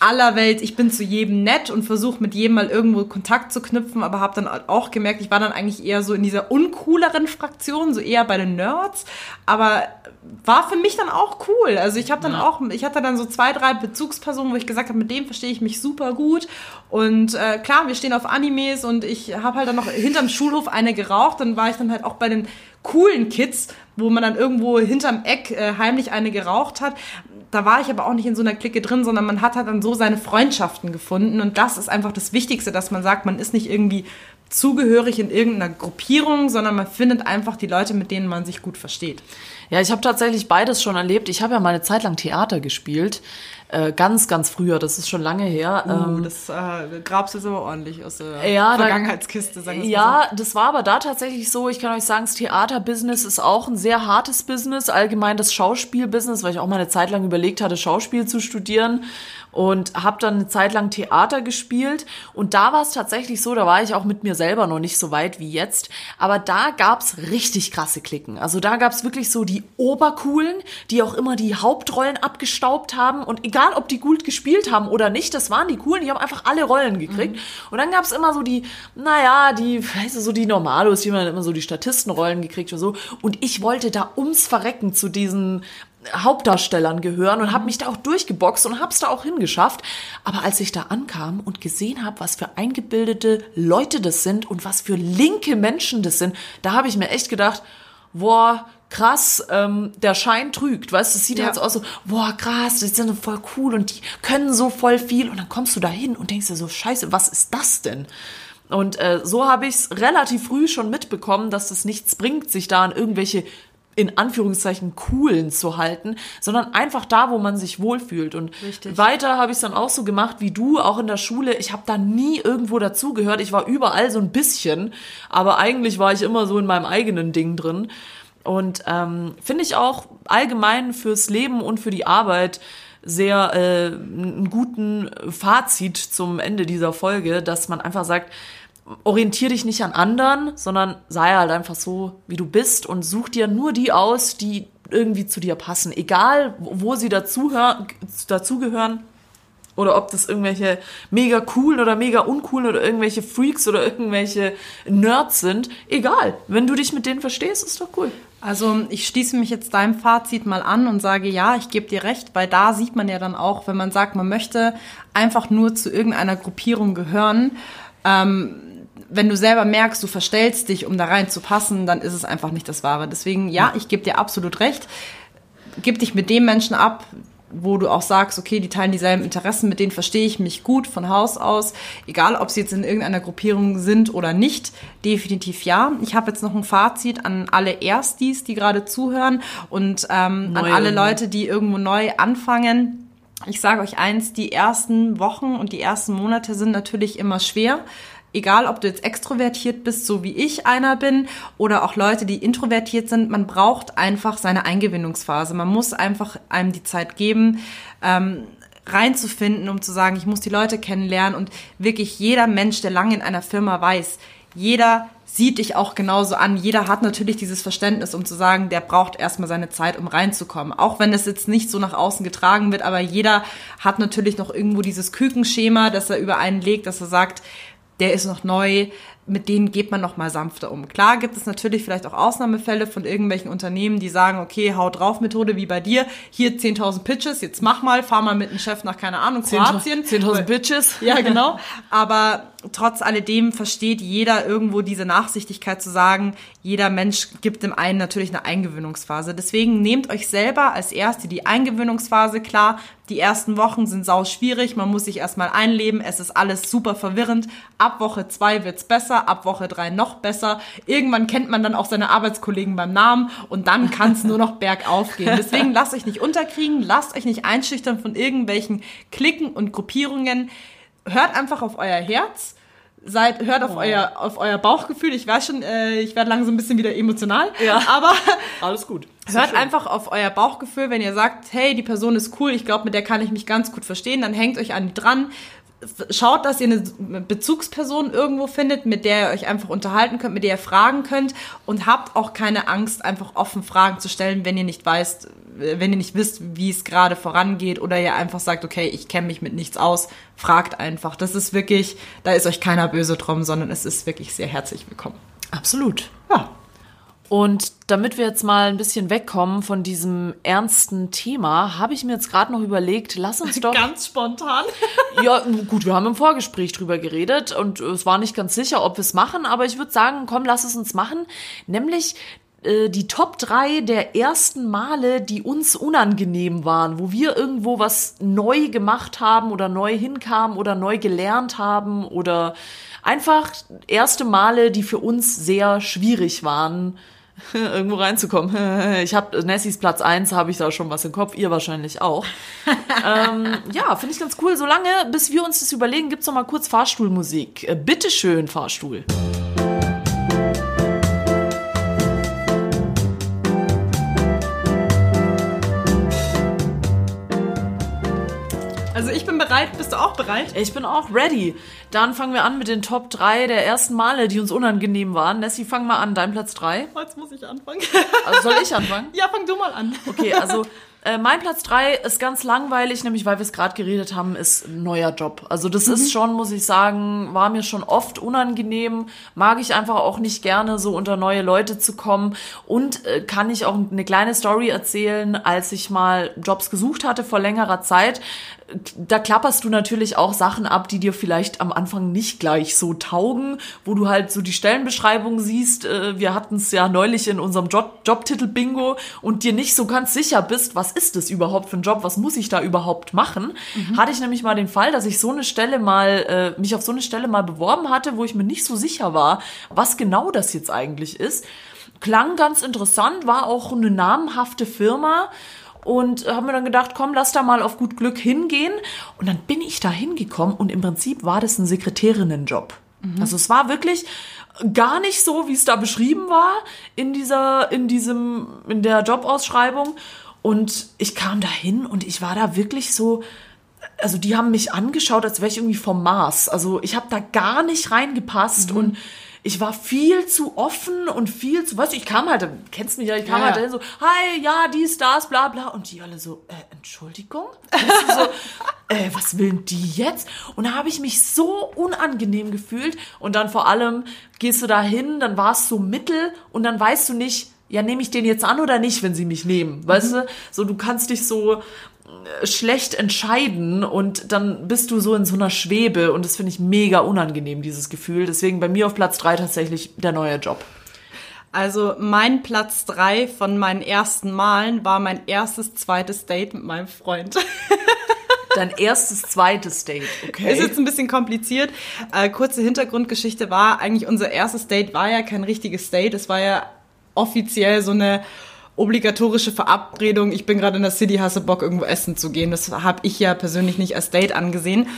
aller Welt, ich bin zu jedem nett und versuche mit jedem mal irgendwo Kontakt zu knüpfen, aber habe dann auch gemerkt, ich war dann eigentlich eher so in dieser uncooleren Fraktion, so eher bei den Nerds, aber war für mich dann auch cool. Also ich habe dann auch, ich hatte dann so zwei, drei Bezugspersonen, wo ich gesagt habe, mit dem verstehe ich mich super gut. Und äh, klar, wir stehen auf Animes und ich habe halt dann noch hinterm Schulhof eine geraucht. Dann war ich dann halt auch bei den coolen Kids, wo man dann irgendwo hinterm Eck äh, heimlich eine geraucht hat. Da war ich aber auch nicht in so einer Clique drin, sondern man hat halt dann so seine Freundschaften gefunden. Und das ist einfach das Wichtigste, dass man sagt, man ist nicht irgendwie zugehörig in irgendeiner Gruppierung, sondern man findet einfach die Leute, mit denen man sich gut versteht. Ja, ich habe tatsächlich beides schon erlebt. Ich habe ja mal eine Zeit lang Theater gespielt. Äh, ganz, ganz früher, das ist schon lange her. Uh, Ähm, das äh, grabst du jetzt aber ordentlich aus der Ja, Vergangenheitskiste, sagen wir Ja, das war aber da tatsächlich so. Ich kann euch sagen, das Theaterbusiness ist auch ein sehr hartes Business. Allgemein das Schauspielbusiness, weil ich auch mal eine Zeit lang überlegt hatte, Schauspiel zu studieren und habe dann eine Zeit lang Theater gespielt. Und da war es tatsächlich so, da war ich auch mit mir selber noch nicht so weit wie jetzt. Aber da gab's richtig krasse Klicken. Also da gab's wirklich so die Obercoolen, die auch immer die Hauptrollen abgestaubt haben. Und egal, ob die gut gespielt haben oder nicht, das waren die Coolen, die haben einfach alle Rollen gekriegt. Und dann gab's immer so die, naja, die, weißt du, so die Normalos, die haben immer so die Statistenrollen gekriegt und so. Und ich wollte da ums Verrecken zu diesen Hauptdarstellern gehören und habe mich da auch durchgeboxt und hab's da auch hingeschafft. Aber als ich da ankam und gesehen habe, was für eingebildete Leute das sind und was für linke Menschen das sind, da habe ich mir echt gedacht, boah, krass, ähm, der Schein trügt, weißt du, es sieht Ja. jetzt aus so, boah, krass, die sind so voll cool und die können so voll viel und dann kommst du da hin und denkst dir so, scheiße, was ist das denn? Und äh, so habe ich es relativ früh schon mitbekommen, dass es nichts bringt, sich da an irgendwelche in Anführungszeichen coolen zu halten, sondern einfach da, wo man sich wohlfühlt. Und Richtig. weiter habe ich es dann auch so gemacht wie du, auch in der Schule. Ich habe da nie irgendwo dazugehört. Ich war überall so ein bisschen, aber eigentlich war ich immer so in meinem eigenen Ding drin. Und ähm, finde ich auch allgemein fürs Leben und für die Arbeit sehr äh, einen guten Fazit zum Ende dieser Folge, dass man einfach sagt, orientier dich nicht an anderen, sondern sei halt einfach so, wie du bist und such dir nur die aus, die irgendwie zu dir passen. Egal, wo sie dazugehören oder ob das irgendwelche mega coolen oder mega uncoolen oder irgendwelche Freaks oder irgendwelche Nerds sind. Egal, wenn du dich mit denen verstehst, ist doch cool. Also ich schließe mich jetzt deinem Fazit mal an und sage, ja, ich gebe dir recht, weil da sieht man ja dann auch, wenn man sagt, man möchte einfach nur zu irgendeiner Gruppierung gehören, ähm, wenn du selber merkst, du verstellst dich, um da reinzupassen, dann ist es einfach nicht das Wahre. Deswegen, ja, ich gebe dir absolut recht. Gib dich mit dem Menschen ab, wo du auch sagst, okay, die teilen dieselben Interessen, mit denen verstehe ich mich gut von Haus aus, egal ob sie jetzt in irgendeiner Gruppierung sind oder nicht, definitiv ja. Ich habe jetzt noch ein Fazit an alle Erstis, die gerade zuhören und ähm, an alle. Leute, die irgendwo neu anfangen. Ich sage euch eins, die ersten Wochen und die ersten Monate sind natürlich immer schwer. Egal, ob du jetzt extrovertiert bist, so wie ich einer bin, oder auch Leute, die introvertiert sind, man braucht einfach seine Eingewöhnungsphase. Man muss einfach einem die Zeit geben, ähm, reinzufinden, um zu sagen, ich muss die Leute kennenlernen und wirklich jeder Mensch, der lange in einer Firma weiß, jeder sieht dich auch genauso an. Jeder hat natürlich dieses Verständnis, um zu sagen, der braucht erstmal seine Zeit, um reinzukommen. Auch wenn es jetzt nicht so nach außen getragen wird, aber jeder hat natürlich noch irgendwo dieses Kükenschema, das er über einen legt, dass er sagt, der ist noch neu, mit denen geht man noch mal sanfter um. Klar gibt es natürlich vielleicht auch Ausnahmefälle von irgendwelchen Unternehmen, die sagen, okay, hau drauf Methode wie bei dir, hier 10.000 Pitches, jetzt mach mal, fahr mal mit dem Chef nach, keine Ahnung, Kroatien. 10.000 Bitches. Ja, genau. Aber trotz alledem versteht jeder irgendwo diese Nachsichtigkeit zu sagen, jeder Mensch gibt dem einen natürlich eine Eingewöhnungsphase. Deswegen nehmt euch selber als Erste die Eingewöhnungsphase. Klar, die ersten Wochen sind sau schwierig. Man muss sich erstmal einleben. Es ist alles super verwirrend. Ab Woche zwei wird's besser, ab Woche drei noch besser. Irgendwann kennt man dann auch seine Arbeitskollegen beim Namen und dann kann es nur noch bergauf gehen. Deswegen lasst euch nicht unterkriegen, lasst euch nicht einschüchtern von irgendwelchen Klicken und Gruppierungen hört einfach auf euer Herz, seid, hört auf euer, auf euer Bauchgefühl. Ich weiß schon, äh, ich werde langsam ein bisschen wieder emotional. Ja. Aber alles gut. Hört einfach auf euer Bauchgefühl, wenn ihr sagt, hey, die Person ist cool, ich glaube, mit der kann ich mich ganz gut verstehen, dann hängt euch an die dran. Schaut, dass ihr eine Bezugsperson irgendwo findet, mit der ihr euch einfach unterhalten könnt, mit der ihr fragen könnt und habt auch keine Angst, einfach offen Fragen zu stellen, wenn ihr nicht weißt, wenn ihr nicht wisst, wie es gerade vorangeht oder ihr einfach sagt, okay, ich kenne mich mit nichts aus, fragt einfach. Das ist wirklich, da ist euch keiner böse drum, sondern es ist wirklich sehr herzlich willkommen. Absolut. Ja. Und damit wir jetzt mal ein bisschen wegkommen von diesem ernsten Thema, habe ich mir jetzt gerade noch überlegt, lass uns doch. Ganz spontan. ja, gut, wir haben im Vorgespräch drüber geredet und es war nicht ganz sicher, ob wir es machen, aber ich würde sagen, komm, lass es uns machen. Nämlich äh, die Top 3 der ersten Male, die uns unangenehm waren, wo wir irgendwo was neu gemacht haben oder neu hinkamen oder neu gelernt haben oder einfach erste Male, die für uns sehr schwierig waren, irgendwo reinzukommen. Ich habe Nessys Platz 1, habe ich da schon was im Kopf, ihr wahrscheinlich auch. ähm, ja, finde ich ganz cool. Solange, bis wir uns das überlegen, gibt's noch mal kurz Fahrstuhlmusik. Äh, bitteschön, Fahrstuhl. Bereit. Bist du auch bereit? Ich bin auch ready. Dann fangen wir an mit den Top 3 der ersten Male, die uns unangenehm waren. Nessie, fang mal an. Dein Platz 3. Jetzt muss ich anfangen. Also soll ich anfangen? ja, fang du mal an. Okay, also äh, mein Platz 3 ist ganz langweilig, nämlich weil wir es gerade geredet haben, ist ein neuer Job. Also das mhm. ist schon, muss ich sagen, war mir schon oft unangenehm. Mag ich einfach auch nicht gerne, so unter neue Leute zu kommen. Und äh, kann ich auch eine kleine Story erzählen, als ich mal Jobs gesucht hatte vor längerer Zeit da klapperst du natürlich auch Sachen ab, die dir vielleicht am Anfang nicht gleich so taugen, wo du halt so die Stellenbeschreibung siehst. Äh, wir hatten es ja neulich in unserem Job Jobtitel Bingo und dir nicht so ganz sicher bist, was ist das überhaupt für ein Job, was muss ich da überhaupt machen. Mhm. Hatte ich nämlich mal den Fall, dass ich so eine Stelle mal, äh, mich auf so eine Stelle mal beworben hatte, wo ich mir nicht so sicher war, was genau das jetzt eigentlich ist. Klang ganz interessant, war auch eine namhafte Firma und haben mir dann gedacht, komm, lass da mal auf gut Glück hingehen. Und dann bin ich da hingekommen und im Prinzip war das ein Sekretärinnenjob. Mhm. Also es war wirklich gar nicht so, wie es da beschrieben war in dieser, in diesem, in der Jobausschreibung. Und ich kam da hin und ich war da wirklich so, also die haben mich angeschaut, als wäre ich irgendwie vom Mars. Also ich habe da gar nicht reingepasst mhm. und ich war viel zu offen und viel zu, weißt du, ich kam halt, kennst mich ja, ich kam ja, halt ja. so, hi, ja, dies, das, bla, bla. Und die alle so, äh, Entschuldigung? so, äh, was will die jetzt? Und da habe ich mich so unangenehm gefühlt. Und dann vor allem gehst du da hin, dann war es so mittel und dann weißt du nicht, ja, nehme ich den jetzt an oder nicht, wenn sie mich nehmen? Weißt mhm. du? So, du kannst dich so, schlecht entscheiden und dann bist du so in so einer Schwebe und das finde ich mega unangenehm, dieses Gefühl. Deswegen bei mir auf Platz drei tatsächlich der neue Job. Also mein Platz drei von meinen ersten Malen war mein erstes zweites Date mit meinem Freund. Dein erstes zweites Date, okay. Ist jetzt ein bisschen kompliziert. Äh, kurze Hintergrundgeschichte war, eigentlich unser erstes Date war ja kein richtiges Date. Es war ja offiziell so eine obligatorische Verabredung, ich bin gerade in der City, hasse Bock, irgendwo essen zu gehen. Das habe ich ja persönlich nicht als Date angesehen.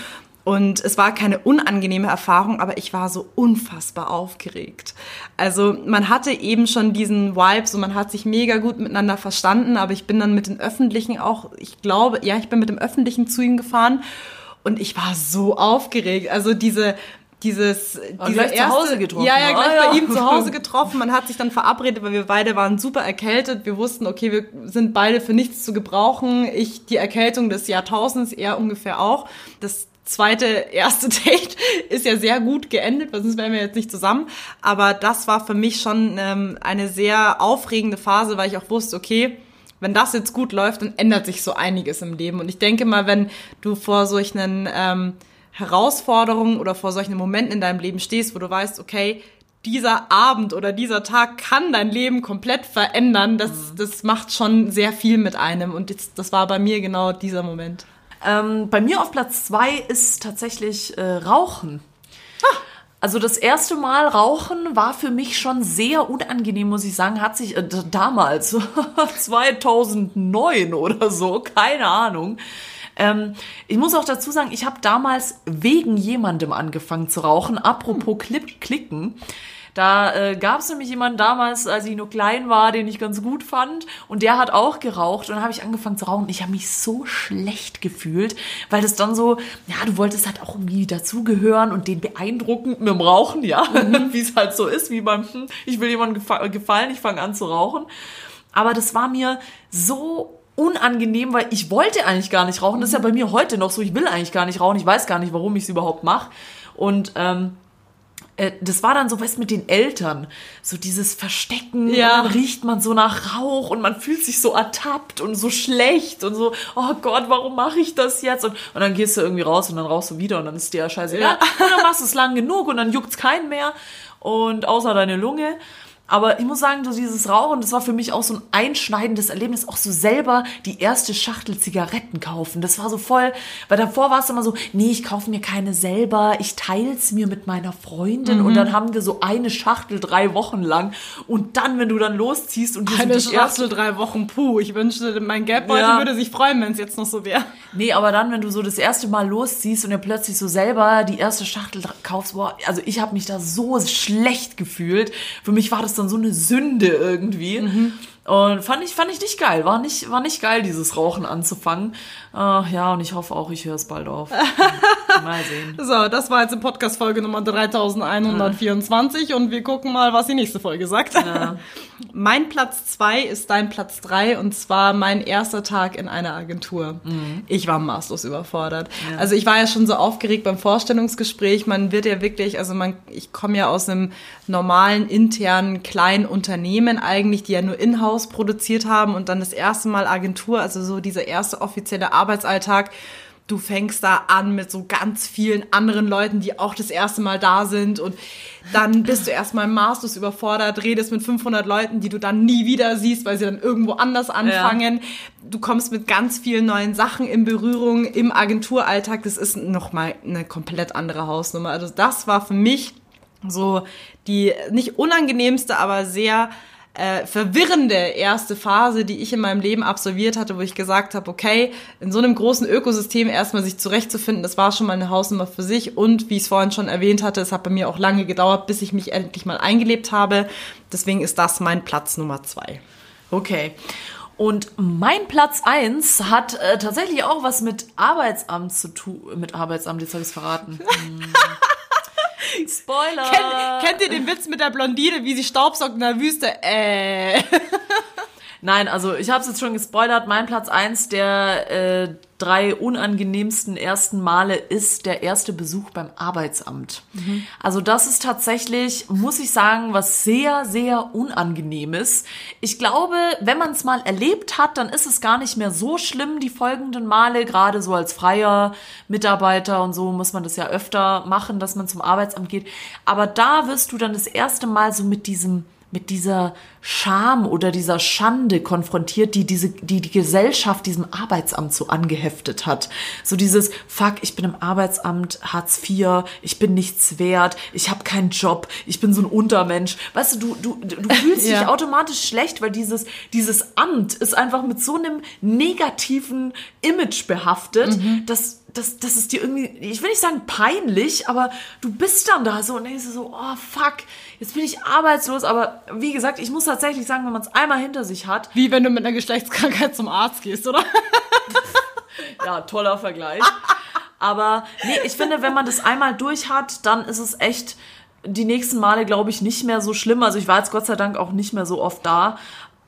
Und es war keine unangenehme Erfahrung, aber ich war so unfassbar aufgeregt. Also man hatte eben schon diesen Vibe, so man hat sich mega gut miteinander verstanden, aber ich bin dann mit den Öffentlichen auch, ich glaube, ja, ich bin mit dem Öffentlichen zu ihm gefahren und ich war so aufgeregt. Also diese, dieses diese gleich erste, zu Hause getroffen. Ja, ja, gleich ah, bei ja. ihm zu Hause getroffen. Man hat sich dann verabredet, weil wir beide waren super erkältet. Wir wussten, okay, wir sind beide für nichts zu gebrauchen. Ich die Erkältung des Jahrtausends, er ungefähr auch. Das zweite, erste Date ist ja sehr gut geendet, weil sonst wären wir jetzt nicht zusammen. Aber das war für mich schon ähm, eine sehr aufregende Phase, weil ich auch wusste, okay, wenn das jetzt gut läuft, dann ändert sich so einiges im Leben. Und ich denke mal, wenn du vor solchen ähm, Herausforderungen oder vor solchen Momenten in deinem Leben stehst, wo du weißt, okay, dieser Abend oder dieser Tag kann dein Leben komplett verändern, das, mhm. das macht schon sehr viel mit einem. Und das, das war bei mir genau dieser Moment. Ähm, bei mir auf Platz zwei ist tatsächlich äh, Rauchen. Ah. Also das erste Mal Rauchen war für mich schon sehr unangenehm, muss ich sagen. Hat sich äh, damals, 2009 oder so, keine Ahnung, Ähm, ich muss auch dazu sagen, ich habe damals wegen jemandem angefangen zu rauchen. Apropos Clip Klicken. Da äh, gab es nämlich jemanden damals, als ich nur klein war, den ich ganz gut fand. Und der hat auch geraucht. Und dann habe ich angefangen zu rauchen. Ich habe mich so schlecht gefühlt, weil das dann so, ja, du wolltest halt auch irgendwie dazugehören und den beeindrucken mit dem Rauchen, ja, mhm. wie es halt so ist, wie beim, hm, ich will jemandem gefallen, ich fange an zu rauchen. Aber das war mir so unangenehm, weil ich wollte eigentlich gar nicht rauchen. Das ist ja bei mir heute noch so. Ich will eigentlich gar nicht rauchen. Ich weiß gar nicht, warum ich es überhaupt mache. Und ähm, äh, das war dann so, weißt mit den Eltern, so dieses Verstecken, ja. dann riecht man so nach Rauch und man fühlt sich so ertappt und so schlecht und so, oh Gott, warum mache ich das jetzt? Und, und dann gehst du irgendwie raus und dann rauchst du wieder und dann ist dir ja scheiße. Ja. Und dann machst du es lang genug und dann juckt's keinen mehr und außer deine Lunge. Aber ich muss sagen, so dieses Rauchen, das war für mich auch so ein einschneidendes Erlebnis, auch so selber die erste Schachtel Zigaretten kaufen. Das war so voll, weil davor war es immer so, nee, ich kaufe mir keine selber, ich teil's mir mit meiner Freundin mhm. und dann haben wir so eine Schachtel drei Wochen lang und dann, wenn du dann losziehst und eine Schachtel drei Wochen, puh, ich wünschte, mein Geldbeutel ja. würde sich freuen, wenn es jetzt noch so wäre. Nee, aber dann, wenn du so das erste Mal losziehst und dir plötzlich so selber die erste Schachtel kaufst, boah, also ich habe mich da so schlecht gefühlt. Für mich war das dann so eine Sünde irgendwie. Mhm. Und fand ich, fand ich nicht geil. War nicht, war nicht geil, dieses Rauchen anzufangen. Uh, ja, und ich hoffe auch, ich höre es bald auf. mal sehen. So, das war jetzt in Podcast-Folge Nummer 3124 ja. und wir gucken mal, was die nächste Folge sagt. Ja. mein Platz zwei ist dein Platz drei und zwar mein erster Tag in einer Agentur. Mhm. Ich war maßlos überfordert. Ja. Also ich war ja schon so aufgeregt beim Vorstellungsgespräch. Man wird ja wirklich, also man, ich komme ja aus einem normalen, internen, kleinen Unternehmen eigentlich, die ja nur in-house produziert haben und dann das erste Mal Agentur, also so dieser erste offizielle Arbeitsalltag du fängst da an mit so ganz vielen anderen Leuten, die auch das erste Mal da sind und dann bist du erstmal maßlos überfordert, redest mit 500 Leuten, die du dann nie wieder siehst, weil sie dann irgendwo anders anfangen. Ja. Du kommst mit ganz vielen neuen Sachen in Berührung im Agenturalltag. Das ist nochmal eine komplett andere Hausnummer. Also das war für mich so die nicht unangenehmste, aber sehr äh, verwirrende erste Phase, die ich in meinem Leben absolviert hatte, wo ich gesagt habe, okay, in so einem großen Ökosystem erstmal sich zurechtzufinden, das war schon mal eine Hausnummer für sich und wie ich es vorhin schon erwähnt hatte, es hat bei mir auch lange gedauert, bis ich mich endlich mal eingelebt habe. Deswegen ist das mein Platz Nummer zwei. Okay. Und mein Platz eins hat äh, tatsächlich auch was mit Arbeitsamt zu tun. Mit Arbeitsamt, jetzt habe ich es verraten. Spoiler! Kennt, kennt ihr den Witz mit der Blondine, wie sie staubsaugt in der Wüste? Äh. Nein, also ich habe es jetzt schon gespoilert. Mein Platz eins der äh, drei unangenehmsten ersten Male ist der erste Besuch beim Arbeitsamt. Mhm. Also das ist tatsächlich, muss ich sagen, was sehr, sehr unangenehmes. Ich glaube, wenn man es mal erlebt hat, dann ist es gar nicht mehr so schlimm die folgenden Male. Gerade so als freier Mitarbeiter und so muss man das ja öfter machen, dass man zum Arbeitsamt geht. Aber da wirst du dann das erste Mal so mit diesem mit dieser Scham oder dieser Schande konfrontiert, die diese, die, die Gesellschaft diesem Arbeitsamt so angeheftet hat. So dieses, fuck, ich bin im Arbeitsamt, Hartz IV, ich bin nichts wert, ich habe keinen Job, ich bin so ein Untermensch. Weißt du, du, du, du fühlst ja. dich automatisch schlecht, weil dieses, dieses Amt ist einfach mit so einem negativen Image behaftet, mhm. dass das, das ist dir irgendwie, ich will nicht sagen peinlich, aber du bist dann da so und denkst so, oh fuck, jetzt bin ich arbeitslos. Aber wie gesagt, ich muss tatsächlich sagen, wenn man es einmal hinter sich hat. Wie wenn du mit einer Geschlechtskrankheit zum Arzt gehst, oder? ja, toller Vergleich. Aber nee, ich finde, wenn man das einmal durch hat, dann ist es echt die nächsten Male, glaube ich, nicht mehr so schlimm. Also ich war jetzt Gott sei Dank auch nicht mehr so oft da,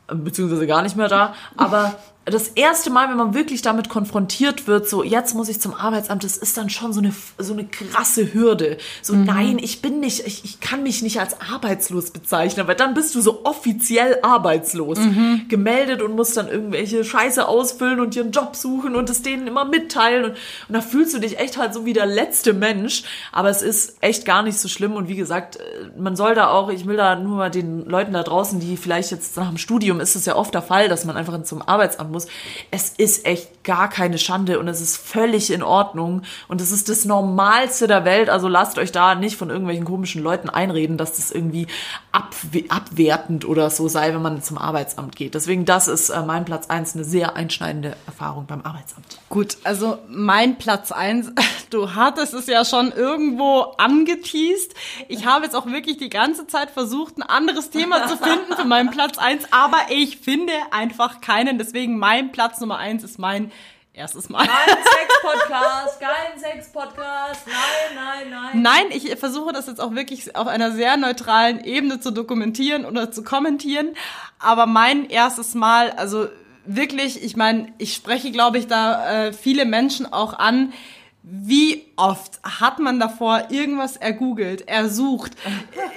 beziehungsweise gar nicht mehr da. Aber das erste Mal, wenn man wirklich damit konfrontiert wird, so jetzt muss ich zum Arbeitsamt, das ist dann schon so eine, so eine krasse Hürde. So, mhm. nein, ich bin nicht, ich, ich kann mich nicht als arbeitslos bezeichnen, weil dann bist du so offiziell arbeitslos. Mhm. Gemeldet und musst dann irgendwelche Scheiße ausfüllen und dir einen Job suchen und es denen immer mitteilen. Und, und da fühlst du dich echt halt so wie der letzte Mensch. Aber es ist echt gar nicht so schlimm. Und wie gesagt, äh, man soll da auch, ich will da nur mal den Leuten da draußen, die vielleicht jetzt nach dem Studium ist es ja oft der Fall, dass man einfach zum Arbeitsamt muss muss. Es ist echt gar keine Schande und es ist völlig in Ordnung und es ist das Normalste der Welt. Also lasst euch da nicht von irgendwelchen komischen Leuten einreden, dass das irgendwie abwe abwertend oder so sei, wenn man zum Arbeitsamt geht. Deswegen, das ist äh, mein Platz eins eine sehr einschneidende Erfahrung beim Arbeitsamt. Gut, also mein Platz eins. du hattest es ja schon irgendwo angeteased. Ich habe jetzt auch wirklich die ganze Zeit versucht, ein anderes Thema zu finden für meinen Platz eins, aber ich finde einfach keinen. Deswegen mein Platz Nummer eins ist mein erstes Mal. Kein Sex-Podcast, kein Sex-Podcast, nein, nein, nein. Nein, ich versuche das jetzt auch wirklich auf einer sehr neutralen Ebene zu dokumentieren oder zu kommentieren. Aber mein erstes Mal, also wirklich, ich meine, ich spreche, glaube ich, da äh, viele Menschen auch an. Wie oft hat man davor irgendwas ergoogelt, ersucht,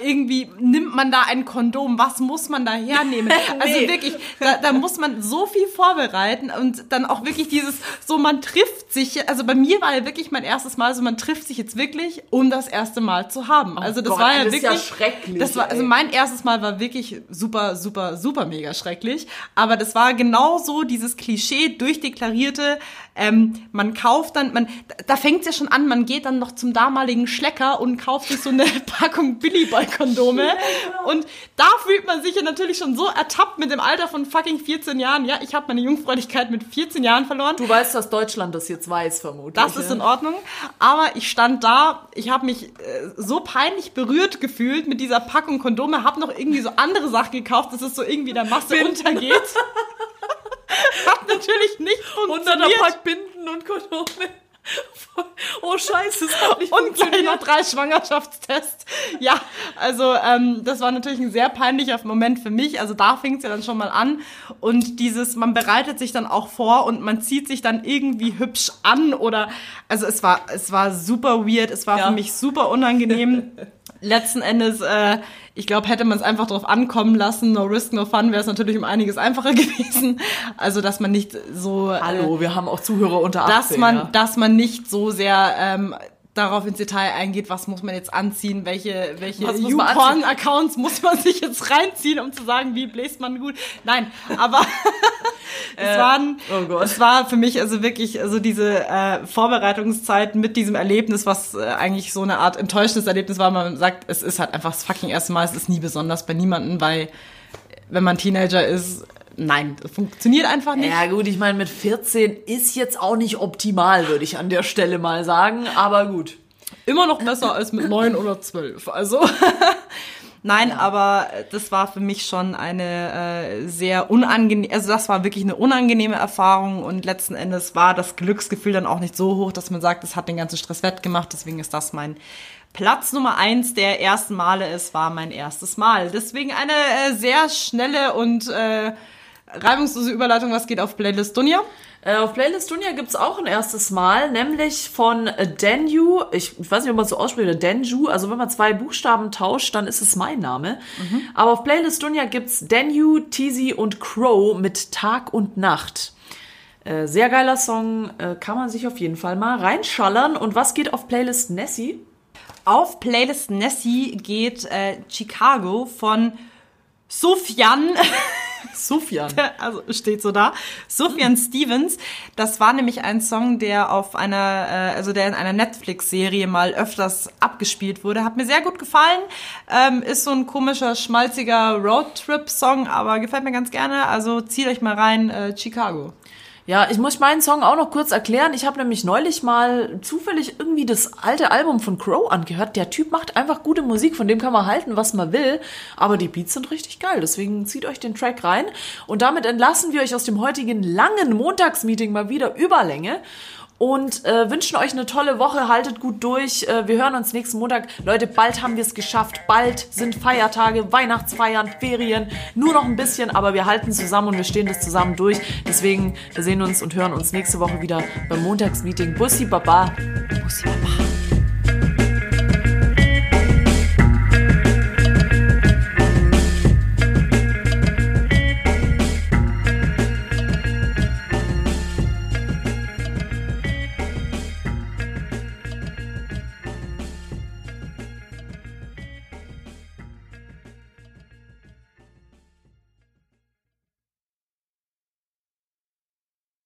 irgendwie nimmt man da ein Kondom, was muss man da hernehmen? Also Nee. wirklich, da, da muss man so viel vorbereiten und dann auch wirklich dieses, so man trifft sich, also bei mir war ja wirklich mein erstes Mal, so man trifft sich jetzt wirklich, um das erste Mal zu haben. Also das Gott, war ja das ist ja wirklich, schrecklich, das war, also mein erstes Mal war wirklich super, super, super mega schrecklich. Aber das war genau so dieses Klischee durchdeklarierte, ähm, man kauft dann, man, da fängt es ja schon an, man geht dann noch zum damaligen Schlecker und kauft sich so eine Packung Billy Boy Kondome. Und da fühlt man sich ja natürlich schon so ertappt mit dem Alter von fucking 14 Jahren. Ja, ich habe meine Jungfräulichkeit mit 14 Jahren verloren. Du weißt, dass Deutschland das jetzt weiß, vermutlich. Das ist in Ordnung. Aber ich stand da, ich habe mich äh, so peinlich berührt gefühlt mit dieser Packung Kondome, habe noch irgendwie so andere Sachen gekauft, dass es so irgendwie der Masse untergeht. Hat natürlich nicht funktioniert. Pack Binden und Kondome. Oh Scheiße, es hat nicht Und gleich noch drei Schwangerschaftstests. Ja, also ähm, das war natürlich ein sehr peinlicher Moment für mich. Also da fing es ja dann schon mal an. Und dieses, man bereitet sich dann auch vor und man zieht sich dann irgendwie hübsch an oder also es war, es war super weird, es war Ja. für mich super unangenehm. Letzten Endes, äh, ich glaube, hätte man es einfach drauf ankommen lassen, no risk, no fun, wäre es natürlich um einiges einfacher gewesen. Also, dass man nicht so. äh, Hallo, wir haben auch Zuhörer unter 18. dass man, ja. dass man nicht so sehr ähm, darauf ins Detail eingeht, was muss man jetzt anziehen, welche, welche Was muss man YouPorn-Accounts muss man sich jetzt reinziehen, um zu sagen, wie bläst man gut. Nein, aber es, waren, oh es war für mich also wirklich also diese äh, Vorbereitungszeit mit diesem Erlebnis, was äh, eigentlich so eine Art enttäuschendes Erlebnis war, man sagt, es ist halt einfach das fucking erste Mal, es ist nie besonders bei niemandem, weil wenn man Teenager ist, nein, das funktioniert einfach nicht. Ja gut, ich meine, mit 14 ist jetzt auch nicht optimal, würde ich an der Stelle mal sagen. Aber gut. Immer noch besser als mit neun oder zwölf. Also. Nein, aber das war für mich schon eine äh, sehr unangenehme, also das war wirklich eine unangenehme Erfahrung und letzten Endes war das Glücksgefühl dann auch nicht so hoch, dass man sagt, es hat den ganzen Stress wettgemacht. Deswegen ist das mein Platz Nummer eins der ersten Male. Es war mein erstes Mal. Deswegen eine äh, sehr schnelle und äh, reibungslose Überleitung. Was geht auf Playlist Dunja? Äh, auf Playlist Dunja gibt's auch ein erstes Mal, nämlich von Denju. Ich, ich weiß nicht, ob man es so ausspricht, oder Denju. Also wenn man zwei Buchstaben tauscht, dann ist es mein Name. Aber auf Playlist Dunja gibt's Denju, Teasy und Crow mit Tag und Nacht. Äh, sehr geiler Song, äh, kann man sich auf jeden Fall mal reinschallern. Und was geht auf Playlist Nessie? Auf Playlist Nessie geht äh, Chicago von Sufjan, Sufjan. also steht so da, Sufjan Stevens. Das war nämlich ein Song, der auf einer, äh, also der in einer Netflix-Serie mal öfters abgespielt wurde. Hat mir sehr gut gefallen. Ähm, ist so ein komischer, schmalziger Roadtrip-Song, aber gefällt mir ganz gerne. Also zieht euch mal rein, äh, Chicago. Ja, ich muss meinen Song auch noch kurz erklären. Ich habe nämlich neulich mal zufällig irgendwie das alte Album von Crow angehört. Der Typ macht einfach gute Musik, von dem kann man halten, was man will. Aber die Beats sind richtig geil, deswegen zieht euch den Track rein. Und damit entlassen wir euch aus dem heutigen langen Montagsmeeting mal wieder Überlänge. Und äh, wünschen euch eine tolle Woche, haltet gut durch. Äh, wir hören uns nächsten Montag. Leute, bald haben wir es geschafft. Bald sind Feiertage, Weihnachtsfeiern, Ferien. Nur noch ein bisschen, aber wir halten zusammen und wir stehen das zusammen durch. Deswegen, wir sehen uns und hören uns nächste Woche wieder beim Montagsmeeting. Bussi Baba. Bussi, Baba.